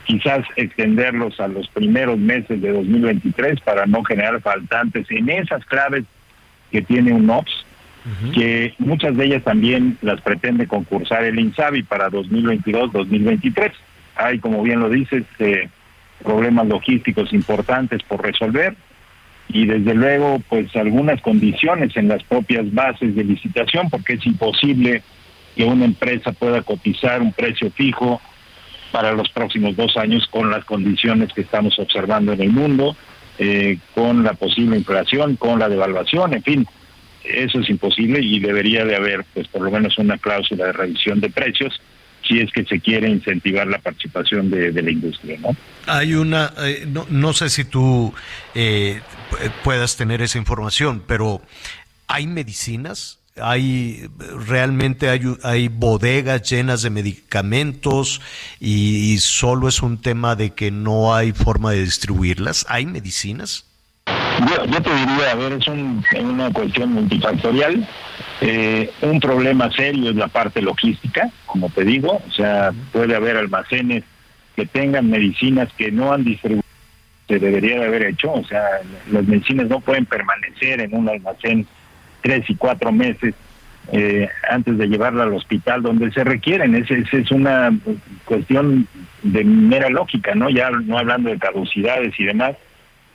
quizás extenderlos a los primeros meses de 2023 para no generar faltantes en esas claves que tiene un OPS, que muchas de ellas también las pretende concursar el INSABI para 2022-2023. Hay, como bien lo dices, eh, problemas logísticos importantes por resolver y desde luego pues algunas condiciones en las propias bases de licitación porque es imposible que una empresa pueda cotizar un precio fijo para los próximos dos años con las condiciones que estamos observando en el mundo, eh, con la posible inflación, con la devaluación, en fin, eso es imposible y debería de haber pues por lo menos una cláusula de revisión de precios si es que se quiere incentivar la participación de, la industria, ¿no? Hay una, eh, no, no, sé si tú eh, puedas tener esa información, pero ¿hay medicinas? Hay realmente hay, bodegas llenas de medicamentos y, solo es un tema de que no hay forma de distribuirlas. ¿Hay medicinas? Yo, te diría, a ver, es una cuestión multifactorial. Eh, un problema serio es la parte logística, como te digo, o sea, puede haber almacenes que tengan medicinas que no han distribuido, se debería de haber hecho, o sea, las medicinas no pueden permanecer en un almacén tres y cuatro meses eh, antes de llevarla al hospital donde se requieren. Esa es una cuestión de mera lógica, ¿no? Ya no hablando de caducidades y demás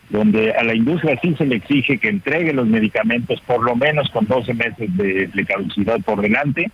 donde a la industria sí se le exige que entregue los medicamentos por lo menos con 12 meses de, caducidad por delante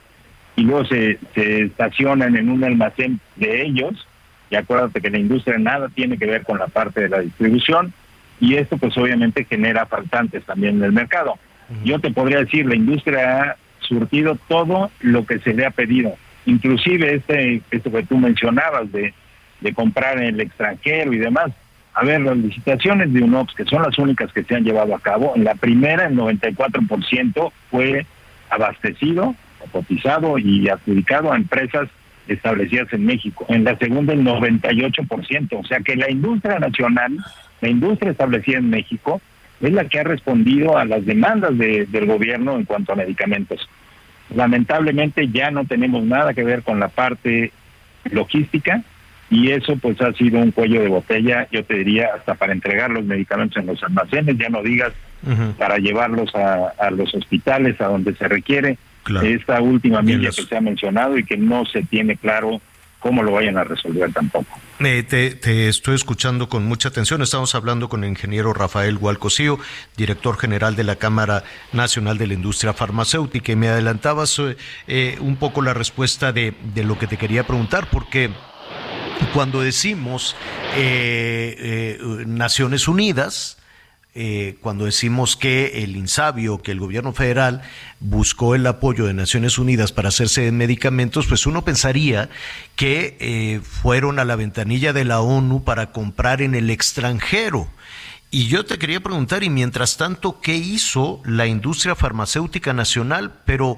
y luego se, se, estacionan en un almacén de ellos y acuérdate que la industria nada tiene que ver con la parte de la distribución y esto pues obviamente genera faltantes también en el mercado. Yo te podría decir, la industria ha surtido todo lo que se le ha pedido, inclusive este esto que tú mencionabas de, de comprar en el extranjero y demás. A ver, las licitaciones de UNOPS, que son las únicas que se han llevado a cabo, en la primera el 94% fue abastecido, cotizado y adjudicado a empresas establecidas en México. En la segunda el 98%, o sea que la industria nacional, la industria establecida en México, es la que ha respondido a las demandas del gobierno en cuanto a medicamentos. Lamentablemente ya no tenemos nada que ver con la parte logística, y eso pues ha sido un cuello de botella, yo te diría, hasta para entregar los medicamentos en los almacenes, ya no digas para llevarlos a, los hospitales, a donde se requiere. Esta última milla que se ha mencionado y que no se tiene claro cómo lo vayan a resolver tampoco. Eh, te, estoy escuchando con mucha atención. Estamos hablando con el ingeniero Rafael Hualcosío, director general de la Cámara Nacional de la Industria Farmacéutica. Y me adelantabas eh, un poco la respuesta de, de lo que te quería preguntar, porque cuando decimos eh, eh, Naciones Unidas, eh, cuando decimos que el insabio, que el gobierno federal buscó el apoyo de Naciones Unidas para hacerse de medicamentos, pues uno pensaría que fueron a la ventanilla de la ONU para comprar en el extranjero. Y yo te quería preguntar, y mientras tanto, ¿qué hizo la industria farmacéutica nacional? Pero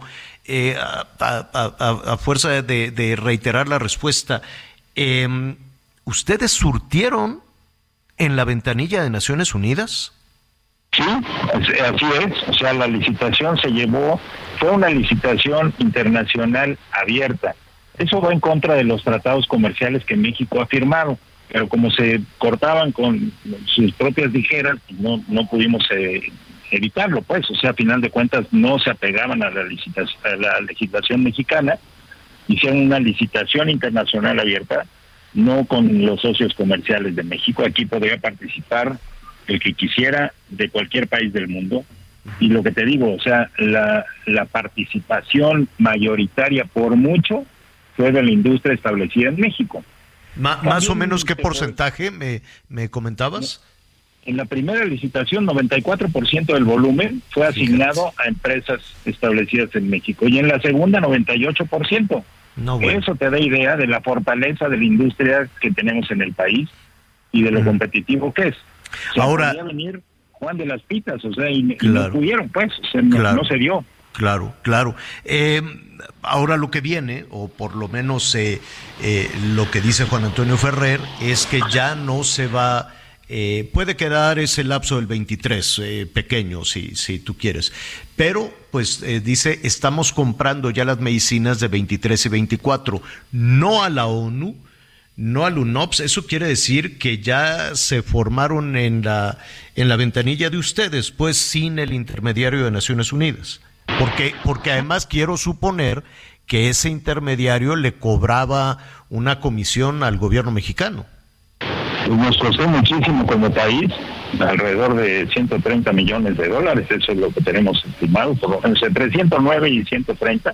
a, fuerza de reiterar la respuesta, eh, ¿ustedes surtieron en la ventanilla de Naciones Unidas? Sí, así es. O sea, la licitación se llevó, fue una licitación internacional abierta. Eso va en contra de los tratados comerciales que México ha firmado, pero como se cortaban con sus propias ligeras, no, no pudimos eh, evitarlo, pues. O sea, a final de cuentas no se apegaban a la, licitación, a la legislación mexicana hicieron una licitación internacional abierta, no con los socios comerciales de México. Aquí podría participar el que quisiera de cualquier país del mundo. Y lo que te digo, o sea, la, la participación mayoritaria por mucho fue de la industria establecida en México. ¿Más o menos qué porcentaje me, me comentabas? En la primera licitación, 94% del volumen fue asignado a empresas establecidas en México y en la segunda, 98%. No, Eso te da idea de la fortaleza de la industria que tenemos en el país y de lo competitivo que es. Ahora venir Juan de las Pitas, o sea, y, no pudieron, pues, no, se dio. Claro, claro. Eh, ahora lo que viene, o por lo menos eh, eh, lo que dice Juan Antonio Ferrer, es que ya no se va eh, puede quedar ese lapso del 23 eh, pequeño, si, si tú quieres. Pero, pues eh, dice, estamos comprando ya las medicinas de 23 y 24, no a la ONU, no al UNOPS. Eso quiere decir que ya se formaron en la, en la ventanilla de ustedes, pues sin el intermediario de Naciones Unidas. Porque, porque además quiero suponer que ese intermediario le cobraba una comisión al gobierno mexicano. Pues nos costó muchísimo como país, alrededor de 130 millones de dólares, eso es lo que tenemos estimado, por lo menos entre 109 y 130.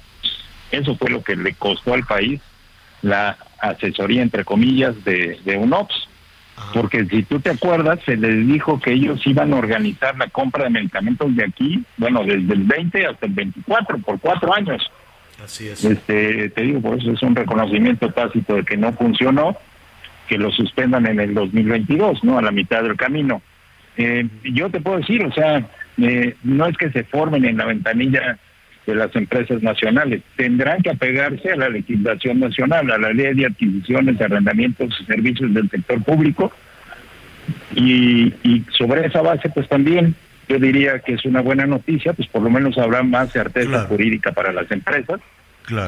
Eso fue lo que le costó al país la asesoría, entre comillas, de, de UNOPS. Porque si tú te acuerdas, se les dijo que ellos iban a organizar la compra de medicamentos de aquí, bueno, desde el 20 hasta el 24, por cuatro años. Así es. Este, te digo, por eso es un reconocimiento tácito de que no funcionó, que lo suspendan en el 2022, ¿no? A la mitad del camino. Eh, yo te puedo decir, o sea, eh, no es que se formen en la ventanilla de las empresas nacionales, tendrán que apegarse a la legislación nacional, a la ley de adquisiciones, arrendamientos y servicios del sector público, y, y sobre esa base, pues también yo diría que es una buena noticia, pues por lo menos habrá más certeza jurídica para las empresas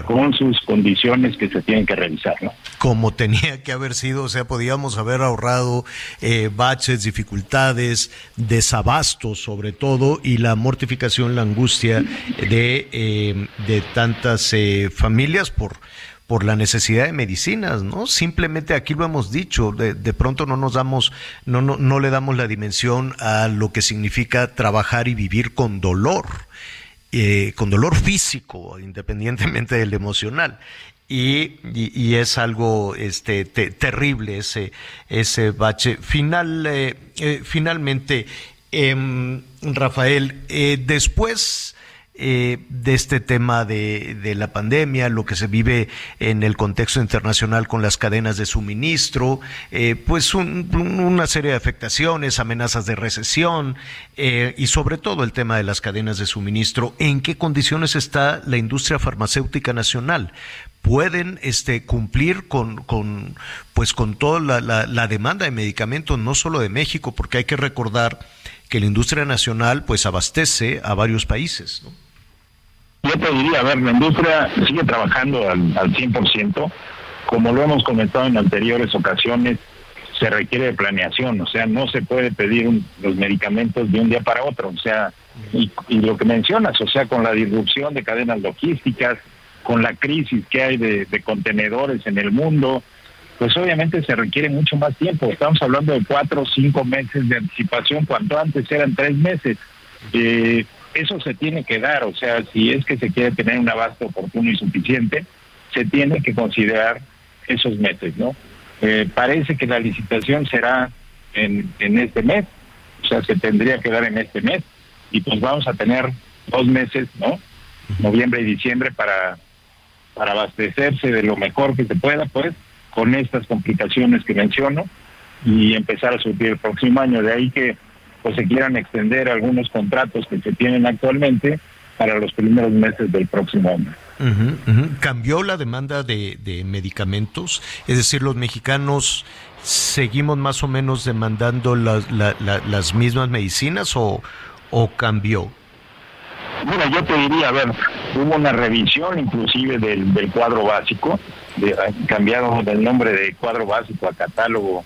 con sus condiciones que se tienen que realizar, ¿no? Como tenía que haber sido, o sea, podíamos haber ahorrado eh, baches, dificultades, desabastos sobre todo, y la mortificación, la angustia de, eh, de tantas eh, familias por por la necesidad de medicinas, ¿no? Simplemente aquí lo hemos dicho, de, de pronto no nos damos, no, no, no le damos la dimensión a lo que significa trabajar y vivir con dolor. Eh, con dolor físico, independientemente del emocional. Y, y, es algo este, te, terrible ese, ese bache. Final, eh, eh, finalmente, em, Rafael, después eh, de este tema de, de, la pandemia, lo que se vive en el contexto internacional con las cadenas de suministro, eh, pues un, una serie de afectaciones, amenazas de recesión eh, y sobre todo el tema de las cadenas de suministro. ¿En qué condiciones está la industria farmacéutica nacional? pueden este, cumplir con, con, pues, con toda la, la, la demanda de medicamentos, no solo de México, porque hay que recordar que la industria nacional pues abastece a varios países. ¿no? Yo te diría, a ver, la industria sigue trabajando al, al 100%, como lo hemos comentado en anteriores ocasiones, se requiere de planeación, o sea, no se puede pedir un, los medicamentos de un día para otro, o sea, y, y, lo que mencionas, o sea, con la disrupción de cadenas logísticas, con la crisis que hay de, de contenedores en el mundo, pues obviamente se requiere mucho más tiempo, estamos hablando de cuatro o cinco meses de anticipación, cuando antes eran tres meses. Eh, eso se tiene que dar, o sea, si es que se quiere tener un abasto oportuno y suficiente, se tiene que considerar esos meses, ¿no? Eh, parece que la licitación será en, en este mes, o sea, se tendría que dar en este mes, y pues vamos a tener dos meses, ¿no? Noviembre y diciembre para, para abastecerse de lo mejor que se pueda, pues, con estas complicaciones que menciono, y empezar a surtir el próximo año. De ahí que pues se quieran extender algunos contratos que se tienen actualmente para los primeros meses del próximo año. Uh -huh, uh -huh. ¿Cambió la demanda de, de, medicamentos? Es decir, los mexicanos seguimos más o menos demandando la, la, la, las mismas medicinas o, o cambió? Mira, yo te diría, a ver, hubo una revisión inclusive del, del cuadro básico, de, cambiaron el nombre de cuadro básico a catálogo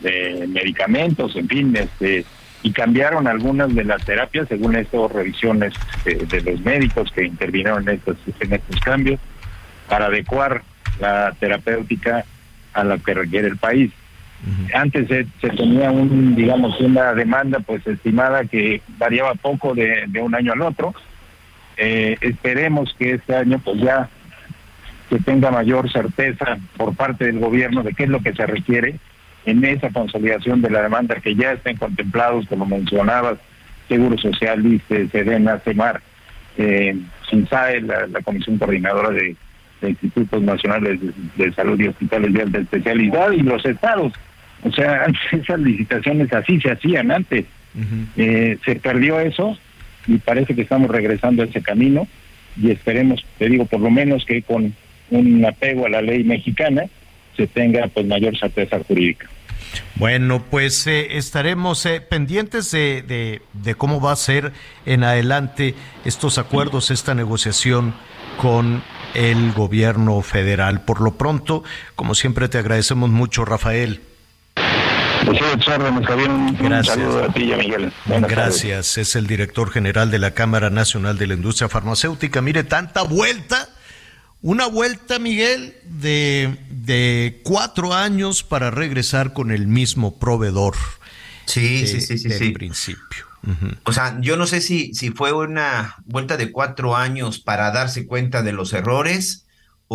de medicamentos, en fin, este, y cambiaron algunas de las terapias según estas revisiones de, de, los médicos que intervinieron en estos, en estos cambios para adecuar la terapéutica a la que requiere el país. Uh -huh. Antes se, se, tenía un, digamos, una demanda pues estimada que variaba poco de, de un año al otro. Eh, esperemos que este año pues ya se tenga mayor certeza por parte del gobierno de qué es lo que se requiere en esa consolidación de la demanda que ya estén contemplados, como mencionabas, Seguro Social, ICE, SEDENA, CEMAR, eh, SINSAE, la, la, Comisión Coordinadora de, de Institutos Nacionales de, de, Salud y Hospitales de Alta Especialidad y los estados. O sea, esas licitaciones así se hacían antes. Uh -huh. eh, se perdió eso y parece que estamos regresando a ese camino y esperemos, te digo, por lo menos que con un apego a la ley mexicana se tenga pues mayor certeza jurídica. Bueno, pues eh, estaremos eh, pendientes de, de, cómo va a ser en adelante estos acuerdos, esta negociación con el gobierno federal. Por lo pronto, como siempre, te agradecemos mucho, Rafael. Pues Gracias. a ti Miguel. Gracias. Es el director general de la Cámara Nacional de la Industria Farmacéutica. Mire, tanta vuelta una vuelta, Miguel, de, de cuatro años para regresar con el mismo proveedor. Sí, sí, sí, sí. Del principio. O sea, yo no sé si, si fue una vuelta de cuatro años para darse cuenta de los errores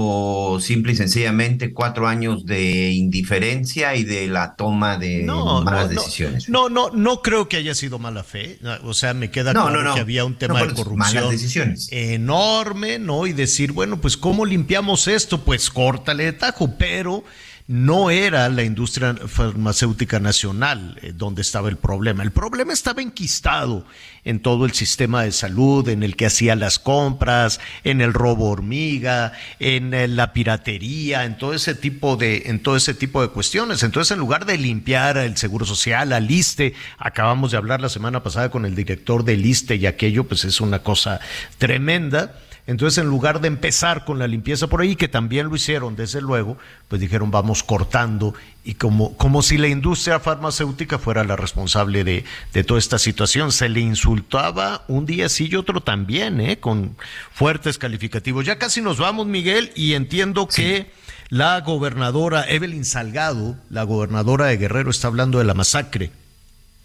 o simple y sencillamente cuatro años de indiferencia y de la toma de malas decisiones. No, no, no creo que haya sido mala fe. O sea, me queda claro que había un tema de corrupción enorme, ¿no? Y decir, bueno, pues ¿cómo limpiamos esto? Pues córtale de tajo, pero no era la industria farmacéutica nacional eh, donde estaba el problema. El problema estaba enquistado en todo el sistema de salud, en el que hacía las compras, en el robo hormiga, en eh, la piratería, en todo ese tipo de, en todo ese tipo de cuestiones. Entonces, en lugar de limpiar el seguro social, al ISTE, acabamos de hablar la semana pasada con el director del ISTE y aquello, pues es una cosa tremenda entonces, en lugar de empezar con la limpieza por ahí, que también lo hicieron, desde luego, pues dijeron vamos cortando y como, como si la industria farmacéutica fuera la responsable de, de toda esta situación. Se le insultaba un día sí y otro también, ¿eh? con fuertes calificativos. Ya casi nos vamos, Miguel, y entiendo que la gobernadora Evelyn Salgado, la gobernadora de Guerrero, está hablando de la masacre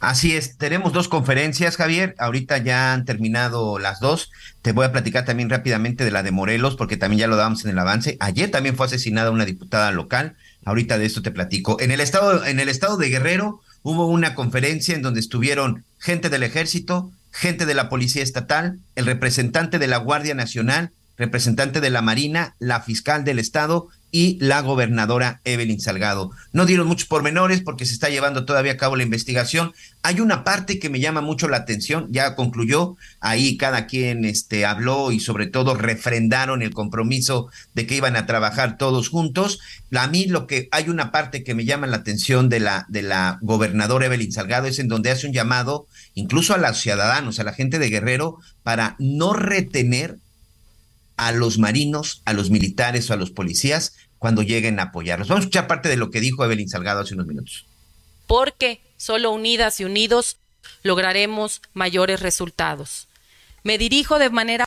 Así es, tenemos dos conferencias, Javier. Ahorita ya han terminado las dos. Te voy a platicar también rápidamente de la de Morelos, porque también ya lo dábamos en el avance. Ayer también fue asesinada una diputada local. Ahorita de esto te platico. En el estado, en el estado de Guerrero hubo una conferencia en donde estuvieron gente del ejército, gente de la policía estatal, el representante de la Guardia Nacional, representante de la Marina, la fiscal del estado y la gobernadora Evelyn Salgado. No dieron muchos pormenores porque se está llevando todavía a cabo la investigación. Hay una parte que me llama mucho la atención, ya concluyó, ahí cada quien este, habló y sobre todo refrendaron el compromiso de que iban a trabajar todos juntos. A mí lo que hay una parte que me llama la atención de la, de la gobernadora Evelyn Salgado es en donde hace un llamado incluso a los ciudadanos, a la gente de Guerrero, para no retener a los marinos, a los militares o a los policías cuando lleguen a apoyarlos. Vamos a escuchar parte de lo que dijo Evelyn Salgado hace unos minutos. Porque solo unidas y unidos lograremos mayores resultados. Me dirijo de manera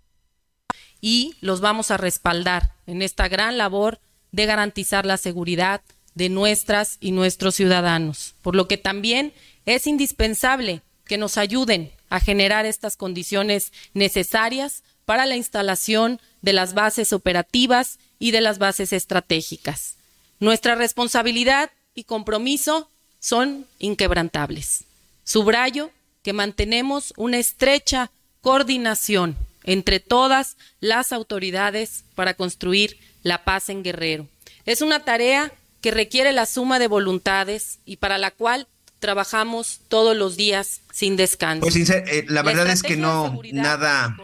y los vamos a respaldar en esta gran labor de garantizar la seguridad de nuestras y nuestros ciudadanos, por lo que también es indispensable que nos ayuden a generar estas condiciones necesarias para la instalación de las bases operativas y de las bases estratégicas. Nuestra responsabilidad y compromiso son inquebrantables. Subrayo que mantenemos una estrecha coordinación entre todas las autoridades para construir la paz en Guerrero. Es una tarea que requiere la suma de voluntades y para la cual trabajamos todos los días sin descanso. Pues eh, la, verdad es que no nada,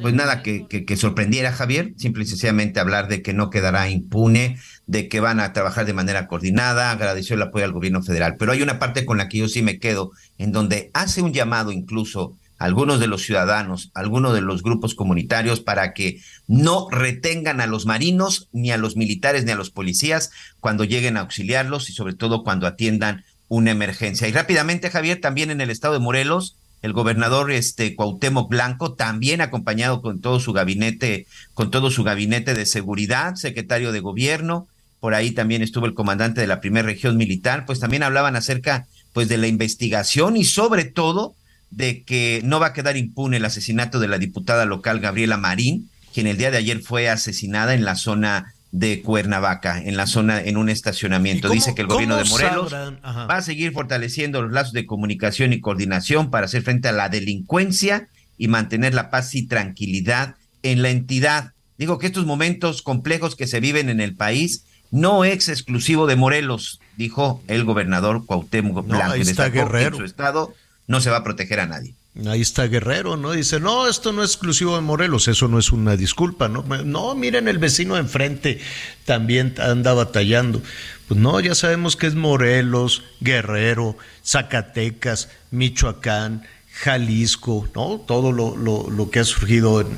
pues nada que, que, sorprendiera Javier, simple y sencillamente hablar de que no quedará impune, de que van a trabajar de manera coordinada, agradeció el apoyo al gobierno federal, pero hay una parte con la que yo sí me quedo, en donde hace un llamado incluso a algunos de los ciudadanos, a algunos de los grupos comunitarios para que no retengan a los marinos, ni a los militares, ni a los policías cuando lleguen a auxiliarlos y sobre todo cuando atiendan una emergencia. Y rápidamente, Javier, también en el estado de Morelos, el gobernador este Cuauhtémoc Blanco, también acompañado con todo su gabinete, con todo su gabinete de seguridad, secretario de gobierno, por ahí también estuvo el comandante de la primera región militar, pues también hablaban acerca pues de la investigación y sobre todo de que no va a quedar impune el asesinato de la diputada local Gabriela Marín, quien el día de ayer fue asesinada en la zona de Cuernavaca, en la zona, en un estacionamiento. Dice que el gobierno de Morelos va a seguir fortaleciendo los lazos de comunicación y coordinación para hacer frente a la delincuencia y mantener la paz y tranquilidad en la entidad. Digo que estos momentos complejos que se viven en el país no es exclusivo de Morelos, dijo el gobernador Cuauhtémoc Blanco. está Guerrero. En su estado no se va a proteger a nadie. Ahí está Guerrero, ¿no? Dice, no, esto no es exclusivo de Morelos, eso no es una disculpa, ¿no? No, miren, el vecino enfrente también anda batallando. Pues no, ya sabemos que es Morelos, Guerrero, Zacatecas, Michoacán, Jalisco, ¿no? Todo lo, lo, que ha surgido en,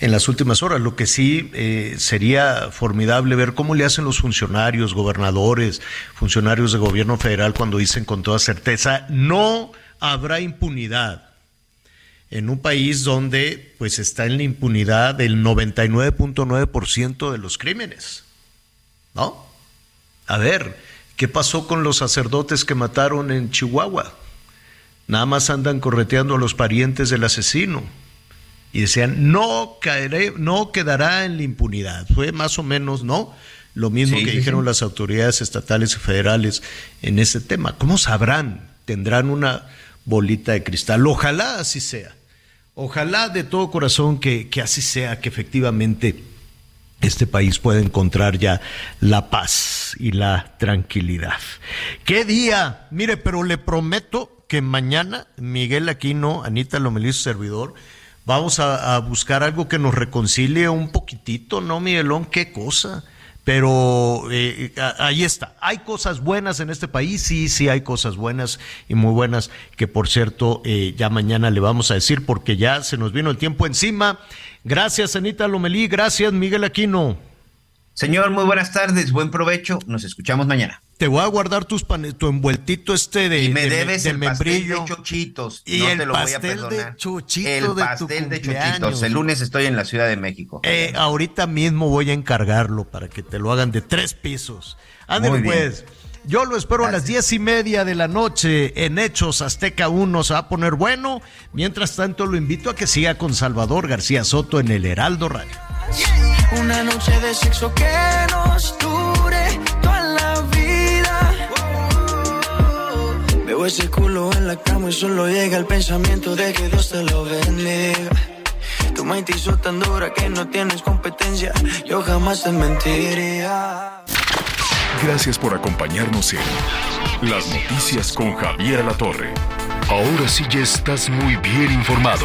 en, las últimas horas. Lo que sí eh, sería formidable ver cómo le hacen los funcionarios, gobernadores, funcionarios de gobierno federal cuando dicen con toda certeza, no habrá impunidad en un país donde pues está en la impunidad del 99.9% de los crímenes. ¿No? A ver, ¿qué pasó con los sacerdotes que mataron en Chihuahua? Nada más andan correteando a los parientes del asesino. Y decían, no, caeré, no quedará en la impunidad. Fue más o menos, ¿no? Lo mismo que dijeron las autoridades estatales y federales en ese tema. ¿Cómo sabrán? Tendrán una bolita de cristal. Ojalá así sea. Ojalá de todo corazón que, que así sea, que efectivamente este país pueda encontrar ya la paz y la tranquilidad. ¿Qué día? Mire, pero le prometo que mañana Miguel Aquino, Anita Lomelí, servidor, vamos a, a, buscar algo que nos reconcilie un poquitito, ¿no, Miguelón? ¿Qué cosa? Pero eh, ahí está. Hay cosas buenas en este país, sí, sí hay cosas buenas y muy buenas que por cierto eh, ya mañana le vamos a decir porque ya se nos vino el tiempo encima. Gracias Anita Lomelí, gracias Miguel Aquino. Señor, muy buenas tardes, buen provecho, nos escuchamos mañana. Te voy a guardar tus tu envueltito este de y me de, debes de el pastel de chochitos. Y no el te lo voy a pastel perdonar. de el de pastel de chochitos. cumpleaños. El lunes estoy en la Ciudad de México. Eh, ahorita mismo voy a encargarlo para que te lo hagan de tres pisos. Ándale pues. Yo lo espero a las diez y media de la noche en Hechos Azteca 1. Se va a poner bueno. Mientras tanto, lo invito a que siga con Salvador García Soto en el Heraldo Radio. Una noche de sexo que nos dure toda la vida. Veo ese culo en la cama y solo llega el pensamiento de que Dios te lo bendiga. Tu mente hizo tan dura que no tienes competencia. Yo jamás te mentiría. Gracias por acompañarnos en Las Noticias con Javier Alatorre. Ahora sí ya estás muy bien informado.